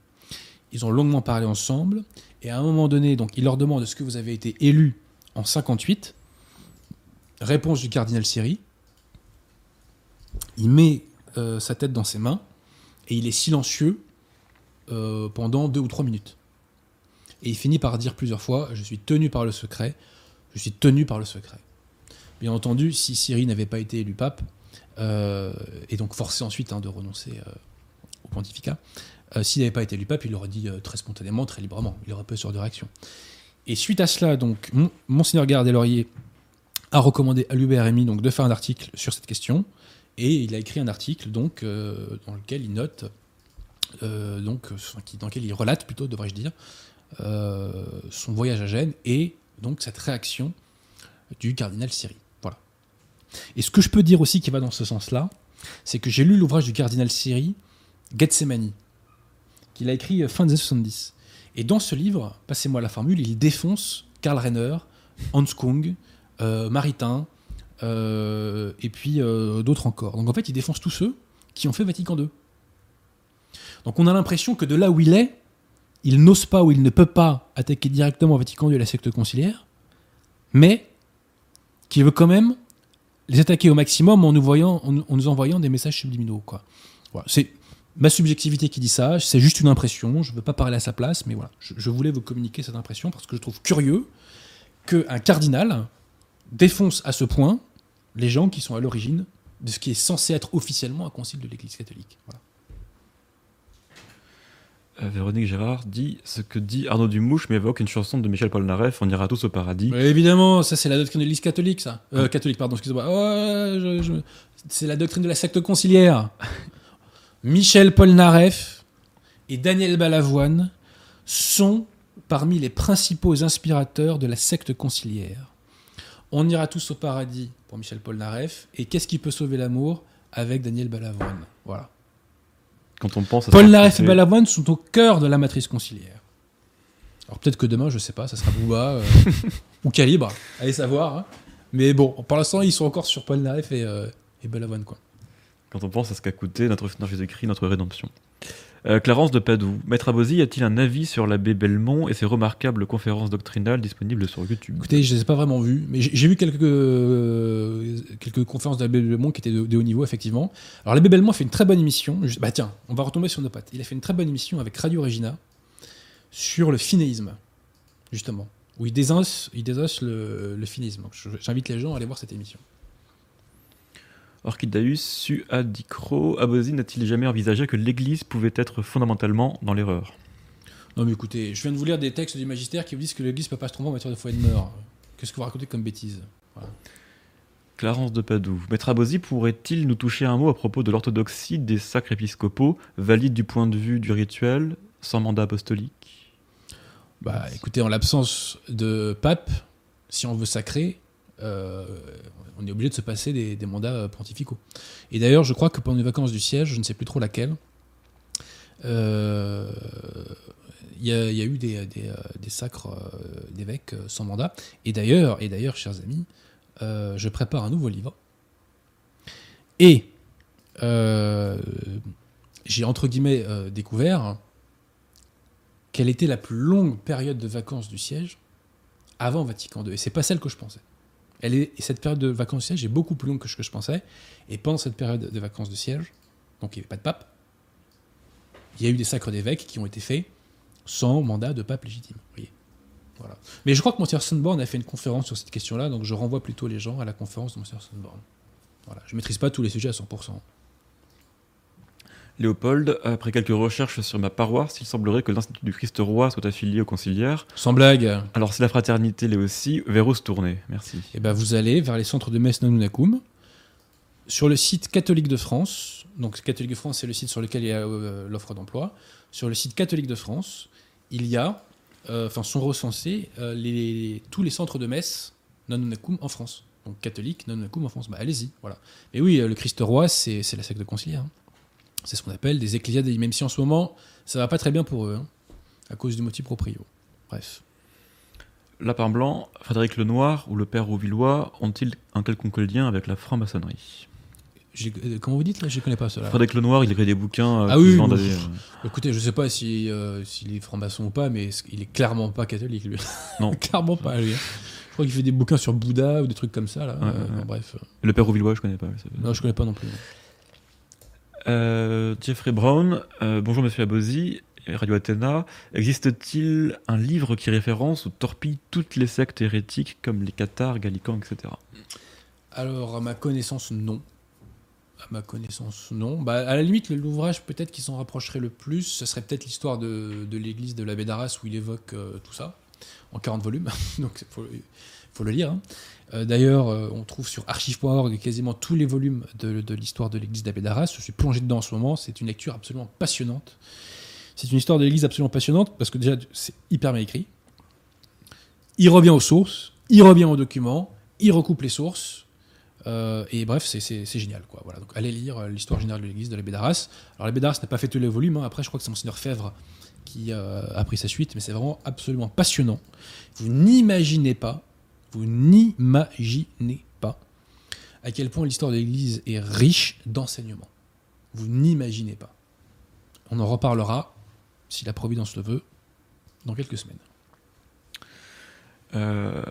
Ils ont longuement parlé ensemble, et à un moment donné, donc, il leur demande est-ce que vous avez été élu en 58 Réponse du cardinal Siri, il met euh, sa tête dans ses mains et il est silencieux euh, pendant deux ou trois minutes. Et il finit par dire plusieurs fois Je suis tenu par le secret, je suis tenu par le secret. Bien entendu, si Syrie n'avait pas été élu pape, euh, et donc forcé ensuite hein, de renoncer au pontificat, s'il n'avait pas été élu pape, il l'aurait dit très spontanément, très librement. Il aurait peu sur de réaction. Et suite à cela, donc, Mon- Monseigneur Gardé-Laurier a recommandé à l'UBR RMI donc, de faire un article sur cette question. Et il a écrit un article donc, euh, dans lequel il note, euh, donc, euh, dans lequel il relate plutôt, devrais-je dire, son voyage à Gênes et donc cette réaction du cardinal Siri. Voilà. Et ce que je peux dire aussi qui va dans ce sens-là, c'est que j'ai lu l'ouvrage du cardinal Siri, Gethsemane, qu'il a écrit fin des années 70. Et dans ce livre, passez-moi la formule, il défonce Karl Renner, Hans Kung, Maritain, et puis euh, d'autres encore. Donc en fait, il défonce tous ceux qui ont fait Vatican II. Donc on a l'impression que de là où il est, il n'ose pas ou il ne peut pas attaquer directement Vatican II et la secte conciliaire, mais qu'il veut quand même les attaquer au maximum en nous, voyant, en, nous envoyant des messages subliminaux. Quoi. C'est ma subjectivité qui dit ça, c'est juste une impression, je ne veux pas parler à sa place, mais voilà, je, je voulais vous communiquer cette impression parce que je trouve curieux qu'un cardinal défonce à ce point les gens qui sont à l'origine de ce qui est censé être officiellement un concile de l'Église catholique. Voilà. Euh, Véronique Gérard dit ce que dit Arnaud Dumouche m'évoque une chanson de Michel Polnareff On ira tous au paradis. Mais évidemment, ça c'est la doctrine de l'Église catholique, ça. Euh, catholique, pardon, excusez-moi. Je- C'est la doctrine de la secte conciliaire. Michel Polnareff et Daniel Balavoine sont parmi les principaux inspirateurs de la secte conciliaire. On ira tous au paradis pour Michel Polnareff. Et qu'est-ce qui peut sauver l'amour avec Daniel Balavoine? Voilà. Quand on pense à Polnareff et Balavoine sont au cœur de la matrice conciliaire. Alors peut-être que demain, je sais pas, ça sera Booba euh, ou Calibre, allez savoir. hein. Mais bon, pour l'instant, ils sont encore sur Polnareff et, euh, et Balavoine. Quoi. Quand on pense à ce qu'a coûté notre Seigneur Jésus-Christ, notre rédemption. Euh, Clarence de Padoue. Maître Abosi a-t-il un avis sur l'abbé Belmont et ses remarquables conférences doctrinales disponibles sur YouTube? Écoutez, je les ai pas vraiment vus, mais j'ai vu quelques, euh, quelques conférences d'Abbé Belmont qui étaient de, de haut niveau, effectivement. Alors, l'Abbé Belmont fait une très bonne émission. Bah tiens, on va retomber sur nos pattes. Il a fait une très bonne émission avec Radio Regina sur le finéisme, justement, où il désosse, il désosse le, le je- J'invite les gens à aller voir cette émission. Orchidaeus Suadicro. Abosi n'a-t-il jamais envisagé que l'Église pouvait être fondamentalement dans l'erreur? Non, mais écoutez, je viens de vous lire des textes du magistère qui vous disent que l'Église ne peut pas se tromper en matière de foi et de mœurs. Qu'est-ce que vous racontez comme bêtise? Clarence de Padoue. Maître Abosi pourrait-il nous toucher un mot à propos de l'orthodoxie des sacres épiscopaux, valide du point de vue du rituel, sans mandat apostolique? Bah, écoutez, en l'absence de pape, si on veut sacrer, euh, on est obligé de se passer des, mandats euh, pontificaux. Et d'ailleurs, je crois que pendant les vacances du siège, je ne sais plus trop laquelle, euh, il y, a- eu des, sacres d'évêques sans mandat. Et d'ailleurs, et d'ailleurs, chers amis, je prépare un nouveau livre. Et j'ai entre guillemets découvert quelle était la plus longue période de vacances du siège avant Vatican II. Et c'est pas celle que je pensais. Cette période de vacances du siège est beaucoup plus longue que ce que je pensais. Et pendant cette période de vacances de siège, donc il n'y avait pas de pape, il y a eu des sacres d'évêques qui ont été faits sans mandat de pape légitime. Mais je crois que Monsieur Sunborn a fait une conférence sur cette question-là, donc je renvoie plutôt les gens à la conférence de Monsieur Sunborn. Je ne maîtrise pas tous les sujets à 100%. Léopold, après quelques recherches sur ma paroisse, il semblerait que l'Institut du Christ Roi soit affilié au conciliaire. Sans blague, Alors si la fraternité l'est aussi, vers où se tourner? Merci. eh ben, vous allez vers les centres de messe Nanunakum, sur le site catholique de France. Donc catholique de France, c'est le site sur lequel il y a euh, l'offre d'emploi. Sur le site catholique de France, il y a, euh, enfin, sont recensés euh, les, tous les centres de messe Nanunakum en France. Donc catholique, Nanunakum en France. Bah, allez-y, voilà. Mais oui, le Christ roi, c'est la secte de conciliaire. hein. C'est ce qu'on appelle des ecclésiades, même si en ce moment, ça va pas très bien pour eux, hein, à cause du motif proprio. Bref. Lapin Blanc, Frédéric Lenoir ou le père Rouvillois ont-ils un quelconque lien avec la franc-maçonnerie? Euh, Comment vous dites là? Je ne connais pas cela. Frédéric Lenoir, il écrit des bouquins euh, Ah oui, des, euh, Écoutez, je sais pas si, euh, s'il est franc-maçon ou pas, mais il est clairement pas catholique, lui? Non. clairement pas, lui. hein. Je crois qu'il fait des bouquins sur Bouddha ou des trucs comme ça, là. Ouais, Euh, ouais, bref. Le père Rouvillois, je connais pas. Non, je connais pas non plus. Euh, Jeffrey Brown, euh, bonjour Monsieur Abosi, Radio Athéna. Existe-t-il un livre qui référence ou torpille toutes les sectes hérétiques comme les cathares, gallicans, etc. Alors, à ma connaissance, non. À ma connaissance, non. Bah, à la limite, l'ouvrage peut-être qui s'en rapprocherait le plus, ce serait peut-être l'histoire de, de l'église de l'abbé d'Arras où il évoque euh, tout ça, en 40 volumes. Donc, il faut, le lire. hein. Euh, D'ailleurs, euh, on trouve sur archive.org quasiment tous les volumes de, l'histoire de l'église d'abbé d'Arras. Je suis plongé dedans en ce moment. C'est une lecture absolument passionnante. C'est une histoire de l'église absolument passionnante parce que déjà, c'est hyper bien écrit. Il revient aux sources, il revient aux documents, il recoupe les sources. Euh, et bref, c'est- génial. Donc allez lire l'histoire générale de l'église de l'abbé. Alors l'abbé d'Arras n'a pas fait tous les volumes. hein. Après, je crois que c'est Monseigneur Fèvre qui a pris sa suite. Mais c'est vraiment absolument passionnant. Vous n'imaginez pas, vous n'imaginez pas à quel point l'histoire de l'église est riche d'enseignements. Vous n'imaginez pas. On en reparlera, si la Providence le veut, dans quelques semaines. Euh,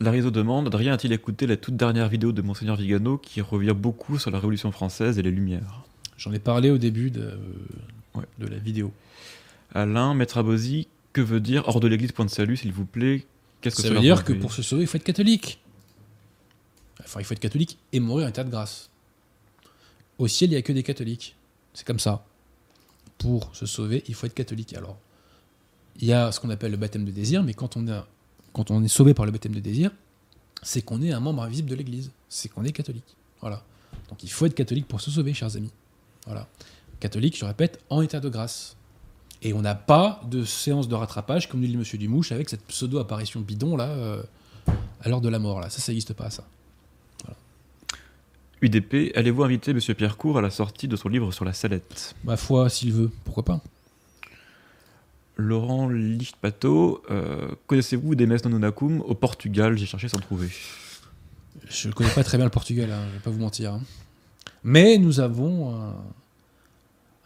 Larizo demande Adrien a-t-il écouté la toute dernière vidéo de Monseigneur Vigano qui revient beaucoup sur la Révolution française et les Lumières J'en ai parlé au début de, Ouais. de la vidéo. Alain, Maître Abosi, que veut dire hors de l'église point de salut, s'il vous plaît Qu'est-ce que Ça veut dire que pour se sauver, il faut être catholique. Enfin, il faut être catholique et mourir en état de grâce. Au ciel, il n'y a que des catholiques. C'est comme ça. Pour se sauver, il faut être catholique. Alors, il y a ce qu'on appelle le baptême de désir, mais quand on, a, quand on est sauvé par le baptême de désir, c'est qu'on est un membre invisible de l'Église. C'est qu'on est catholique. Voilà. Donc il faut être catholique pour se sauver, chers amis. Voilà. Catholique, je répète, en état de grâce. Et on n'a pas de séance de rattrapage, comme nous dit monsieur Dumouche, avec cette pseudo-apparition bidon, là, euh, à l'heure de la mort, là. Ça, ça n'existe pas, ça. UDP, allez-vous inviter Monsieur Pierre Cour à la sortie de son livre sur la salette? Ma foi, s'il veut, pourquoi pas Laurent Lichtpato, euh, connaissez-vous des messes non au Portugal? J'ai cherché sans trouver. Je ne connais pas très bien le Portugal, hein, je vais pas vous mentir. hein. Mais nous avons un,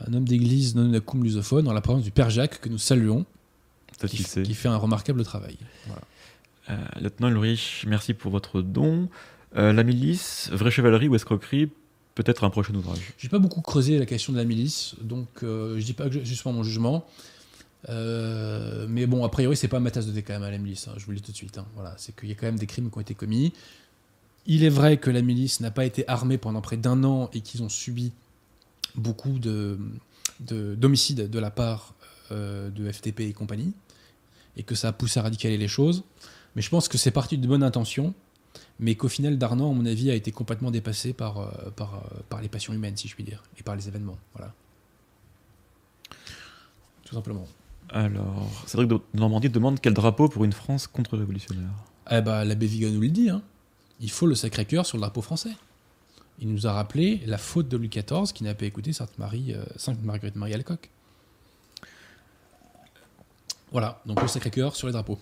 un homme d'église non cum lusophone, en la présence du Père Jacques, que nous saluons, qui, qui fait un remarquable travail. Voilà. Euh, Lieutenant Ulrich, merci pour votre don. Euh, la milice, vraie chevalerie ou escroquerie Peut-être un prochain ouvrage. J'ai pas beaucoup creusé la question de la milice, donc euh, je dis pas que je- justement mon jugement. Euh, mais bon, a priori, c'est pas ma tasse de thé quand même à la milice. hein, je vous le dis tout de suite. hein. Voilà, c'est qu'il y a quand même des crimes qui ont été commis. Il est vrai que la milice n'a pas été armée pendant près d'un an et qu'ils ont subi beaucoup de de- d'homicides de, la part euh, de FTP et compagnie, et que ça a poussé à radicaler les choses. Mais je pense que c'est parti de bonnes intentions, mais qu'au final, Darnan, à mon avis, a été complètement dépassé par, euh, par, euh, par les passions humaines, si je puis dire, et par les événements. Voilà. Tout simplement. Alors, Cédric de Normandie demande quel drapeau pour une France contre-révolutionnaire? Eh ben, l'abbé Vigan nous le dit, hein. il faut le Sacré-Cœur sur le drapeau français. Il nous a rappelé la faute de Louis XIV qui n'a pas écouté Sainte, Marie, euh, Sainte Marguerite Marie Alcock. Voilà, donc le Sacré-Cœur sur les drapeaux.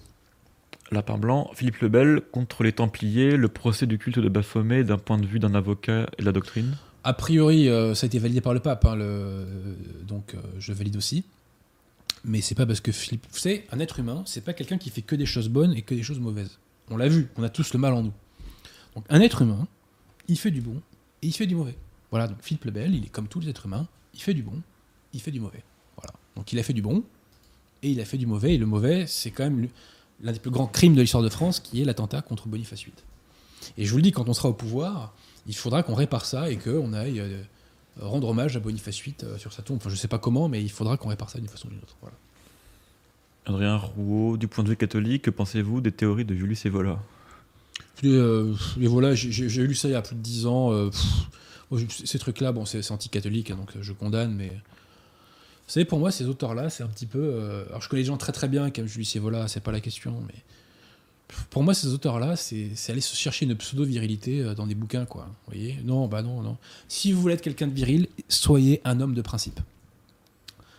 Lapin blanc, Philippe le Bel contre les Templiers, le procès du culte de Baphomet d'un point de vue d'un avocat et de la doctrine. A priori, euh, ça a été validé par le pape, hein, le- donc euh, je valide aussi. Mais c'est pas parce que Philippe. Vous savez, un être humain, c'est pas quelqu'un qui fait que des choses bonnes et que des choses mauvaises. On l'a vu, on a tous le mal en nous. Donc un être humain, il fait du bon et il fait du mauvais. Voilà, donc Philippe le Bel, il est comme tous les êtres humains, il fait du bon, il fait du mauvais. Voilà. Donc il a fait du bon et il a fait du mauvais. Et le mauvais, c'est quand même l'un des plus grands crimes de l'histoire de France qui est l'attentat contre Boniface VIII. Et je vous le dis, quand on sera au pouvoir, il faudra qu'on répare ça et qu'on aille euh, rendre hommage à Boniface VIII euh, sur sa tombe. Enfin, je sais pas comment, mais il faudra qu'on répare ça d'une façon ou d'une autre. Voilà. Adrien Rouault, du point de vue catholique, que pensez-vous des théories de Julius Evola? Et, euh, voilà, j'ai- lu ça il y a plus de 10 ans. euh, ces trucs-là, bon, c'est anti-catholique, hein, donc euh, je condamne, mais. Vous savez, pour moi, ces auteurs-là, c'est un petit peu. alors, je connais les gens très très bien, comme Julius Evola, c'est pas la question, mais. Pour moi, ces auteurs-là, c'est aller chercher une pseudo-virilité dans des bouquins, quoi. Vous voyez Non, bah non, non. Si vous voulez être quelqu'un de viril, soyez un homme de principe.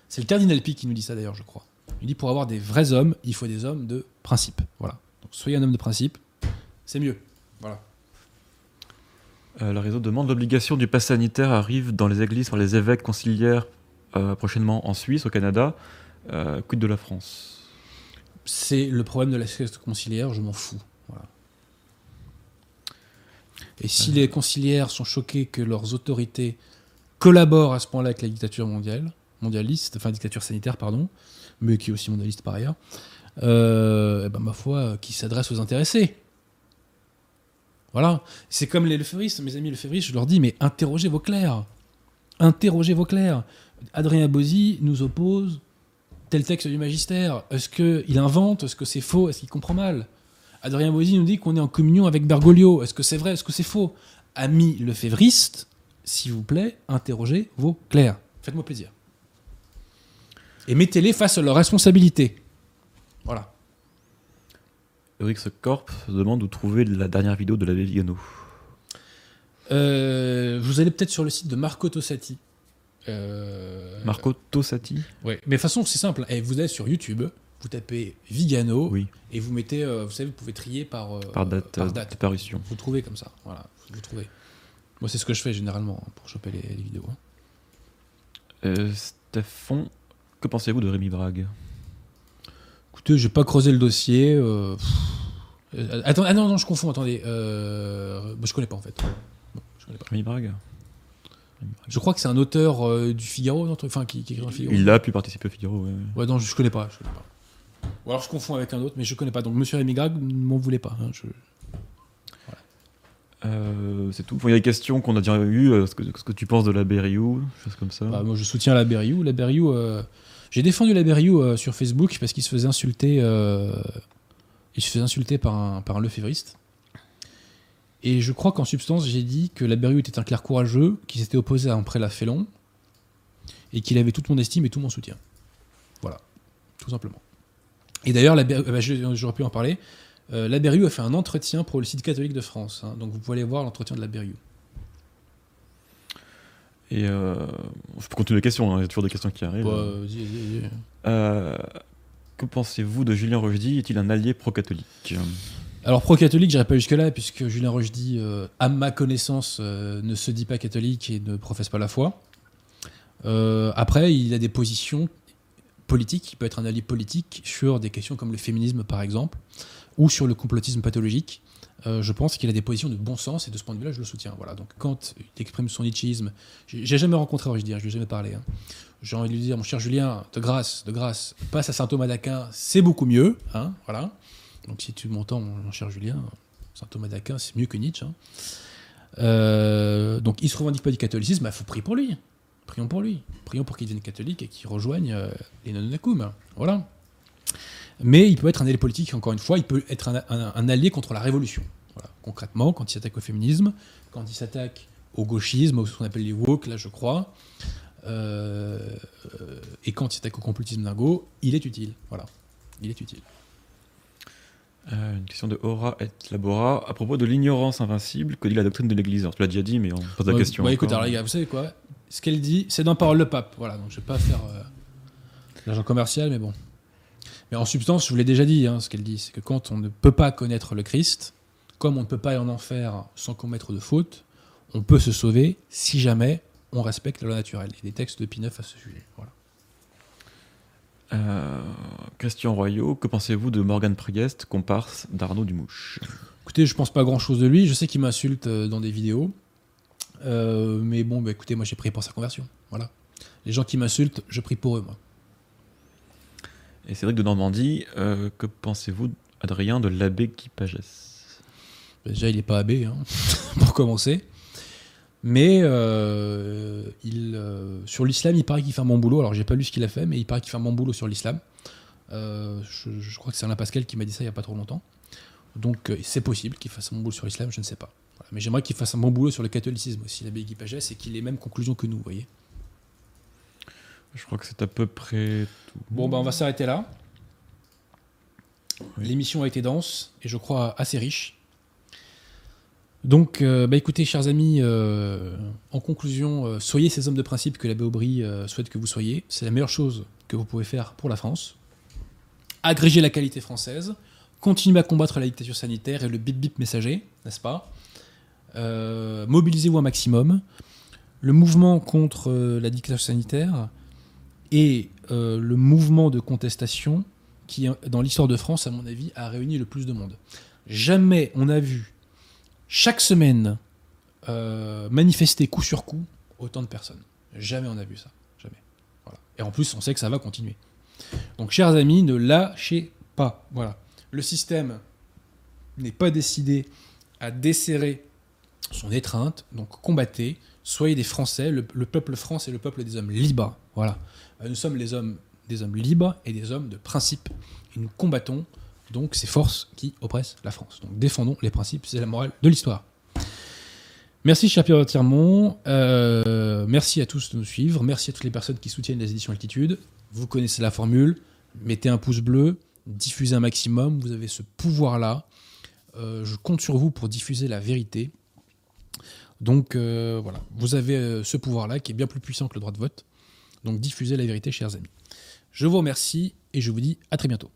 C'est le cardinal Pi qui nous dit ça d'ailleurs, je crois. Il dit pour avoir des vrais hommes, il faut des hommes de principe. Voilà. Donc soyez un homme de principe, c'est mieux. Voilà. Euh, Le réseau demande l'obligation du pass sanitaire arrive dans les églises par les évêques conciliaires euh, prochainement en Suisse, au Canada. Euh, quid de la France? C'est le problème de la conciliaire, je m'en fous. Voilà. Et si les conciliaires sont choqués que leurs autorités collaborent à ce point-là avec la dictature mondiale, mondialiste, enfin dictature sanitaire, pardon, mais qui est aussi mondialiste par ailleurs, euh, eh ben, ma foi, qui s'adresse aux intéressés. Voilà. C'est comme les lefévistes, mes amis lefévistes, je leur dis, mais interrogez vos clercs. Interrogez vos clercs. Adrien Bozzi nous oppose tel texte du magistère. Est-ce qu'il invente? Est-ce que c'est faux? Est-ce qu'il comprend mal? Adrien Bozzi nous dit qu'on est en communion avec Bergoglio. Est-ce que c'est vrai? Est-ce que c'est faux? Amis lefévristes, s'il vous plaît, interrogez vos clercs. Faites-moi plaisir. Et mettez-les face à leurs responsabilités. Voilà. Eurix Corp se demande où trouver la dernière vidéo de l'abbé Vigano. Euh, vous allez peut-être sur le site de Marco Tossati. Euh, Marco Tossati Ouais. Mais de toute façon, c'est simple. Eh, vous allez sur YouTube, vous tapez Vigano Oui, et vous mettez, euh, vous savez, vous pouvez trier par, par date, par date. de parution. Vous trouvez comme ça. Voilà, vous trouvez. Moi, c'est ce que je fais généralement hein, pour choper les, les vidéos. hein. Stéphane, que pensez-vous de Rémi Brague? Écoutez, j'ai pas creusé le dossier. euh. Euh, attends, ah non, non, je confonds. Attendez, euh, bah, je connais pas en fait. Non, je connais pas. Rémi Brague Je crois que c'est un auteur euh, du Figaro, non, enfin qui, qui écrit dans le Figaro. Il a pu participer au Figaro. ouais, non, je, je connais pas. Je connais pas. Ou alors je confonds avec un autre, mais je connais pas. Donc Monsieur Rémi Grag ne m'en voulait pas. hein, je- Euh, c'est tout. Bon, Il y a des questions qu'on a déjà eues. euh, ce, que, ce que tu penses de la Berriou, choses comme ça. Bah, moi, je soutiens la Berriou. La Berriou, euh, j'ai défendu la euh, sur Facebook parce qu'il se faisait insulter. euh, il se faisait insulter par un, par un lefévriste. Et je crois qu'en substance, j'ai dit que la Berriou était un clerc courageux, qui s'était opposé à un prélat félon, et qu'il avait toute mon estime et tout mon soutien. Voilà, tout simplement. Et d'ailleurs, euh, bah, j'aurais pu en parler. euh, a fait un entretien pour le site catholique de France. hein, donc vous pouvez aller voir l'entretien de la. Et euh, je peux continuer les questions. hein, Il y a toujours des questions qui arrivent. Bah, vas-y, vas-y, vas-y. Euh, que pensez-vous de Julien Rochdy? Est-il un allié pro-catholique? Alors pro-catholique, j'irai pas jusque-là, puisque Julien Rochdy, euh, à ma connaissance, euh, ne se dit pas catholique et ne professe pas la foi. Après, il a des positions politiques, il peut être un allié politique sur des questions comme le féminisme, par exemple, ou sur le complotisme pathologique. Euh, je pense qu'il a des positions de bon sens et de ce point de vue-là, je le soutiens. Voilà. Donc quand il exprime son nichisme, j'ai jamais rencontré Rochdy, hein, je lui ai jamais parlé. hein. J'ai envie de lui dire, mon cher Julien, de grâce, de grâce, passe à saint Thomas d'Aquin, c'est beaucoup mieux. Hein, voilà. Donc si tu m'entends, mon cher Julien, saint Thomas d'Aquin, c'est mieux que Nietzsche. hein. Euh, donc il se revendique pas du catholicisme, il faut prier pour lui. Prions pour lui. Prions pour qu'il devienne catholique et qu'il rejoigne euh, les Nonnakum. Voilà. Mais il peut être un allié politique, encore une fois, il peut être un, un- un allié contre la révolution. Voilà. Concrètement, quand il s'attaque au féminisme, quand il s'attaque au gauchisme, au ce qu'on appelle les woke, là je crois, euh, et quand il s'attaque au complotisme dingo, il est utile. Voilà. Il est utile. Euh, Une question de Aura et Labora. À propos de l'ignorance invincible, que dit la doctrine de l'Église? Tu l'as déjà dit, mais on pose la Ouais, question. ouais, écoute, alors les gars, vous savez quoi? Ce qu'elle dit, c'est dans Parole le Pape. Voilà, donc je vais pas faire euh, l'argent commercial, mais bon. Mais en substance, je vous l'ai déjà dit, hein, ce qu'elle dit, c'est que quand on ne peut pas connaître le Christ, comme on ne peut pas aller en enfer sans commettre de faute, on peut se sauver si jamais on respecte la loi naturelle. A des textes de Pineuf à ce sujet. Voilà. Euh, Christian Royaux, que pensez-vous de Morgan Priest, comparse d'Arnaud Dumouche? Écoutez, je pense pas grand chose de lui. Je sais qu'il m'insulte euh, dans des vidéos. Euh, mais bon, bah, écoutez, moi j'ai prié pour sa conversion. Voilà. Les gens qui m'insultent, je prie pour eux, moi. Et Cédric de Normandie, euh, que pensez-vous, Adrien, de l'abbé Guy Pagès? Déjà, il n'est pas abbé, hein, pour commencer. Mais euh, euh, sur l'islam, il paraît qu'il fait un bon boulot. Alors, j'ai pas lu ce qu'il a fait, mais il paraît qu'il fait un bon boulot sur l'islam. Je, crois que c'est Alain Pascal qui m'a dit ça il y a pas trop longtemps. Donc, c'est possible qu'il fasse un bon boulot sur l'islam, je ne sais pas. Mais j'aimerais qu'il fasse un bon boulot sur le catholicisme aussi, l'abbé Guy Pagès, et qu'il ait les mêmes conclusions que nous, vous voyez. Je crois que c'est à peu près tout. Bon, ben, on va s'arrêter là. Oui. L'émission a été dense et je crois assez riche. Donc, euh, bah, écoutez, chers amis, euh, en conclusion, euh, soyez ces hommes de principe que l'abbé Aubry souhaite que vous soyez. C'est la meilleure chose que vous pouvez faire pour la France. Agrégez la qualité française, continuez à combattre la dictature sanitaire et le bip-bip messager, n'est-ce pas? Mobilisez-vous un maximum. Le mouvement contre la dictature sanitaire et euh, le mouvement de contestation qui, dans l'histoire de France, à mon avis, a réuni le plus de monde. Jamais on a vu chaque semaine euh, manifester coup sur coup autant de personnes. Jamais on a vu ça. Jamais. Voilà. Et en plus, on sait que ça va continuer. Donc, chers amis, ne lâchez pas. Voilà. Le système n'est pas décidé à desserrer son étreinte. Donc, combattez. Soyez des Français. Le, le peuple France est le peuple des hommes libres. Voilà. Euh, Nous sommes des hommes libres et des hommes de principe. Et nous combattons donc ces forces qui oppressent la France. Donc défendons les principes, c'est la morale de l'histoire. Merci cher Pierre Tirmont, Euh, merci à tous de nous suivre, merci à toutes les personnes qui soutiennent les éditions Altitude. Vous connaissez la formule, mettez un pouce bleu, diffusez un maximum, vous avez ce pouvoir-là. Euh, je compte sur vous pour diffuser la vérité. Donc voilà, vous avez ce pouvoir-là qui est bien plus puissant que le droit de vote. Donc diffusez la vérité, chers amis. Je vous remercie et je vous dis à très bientôt.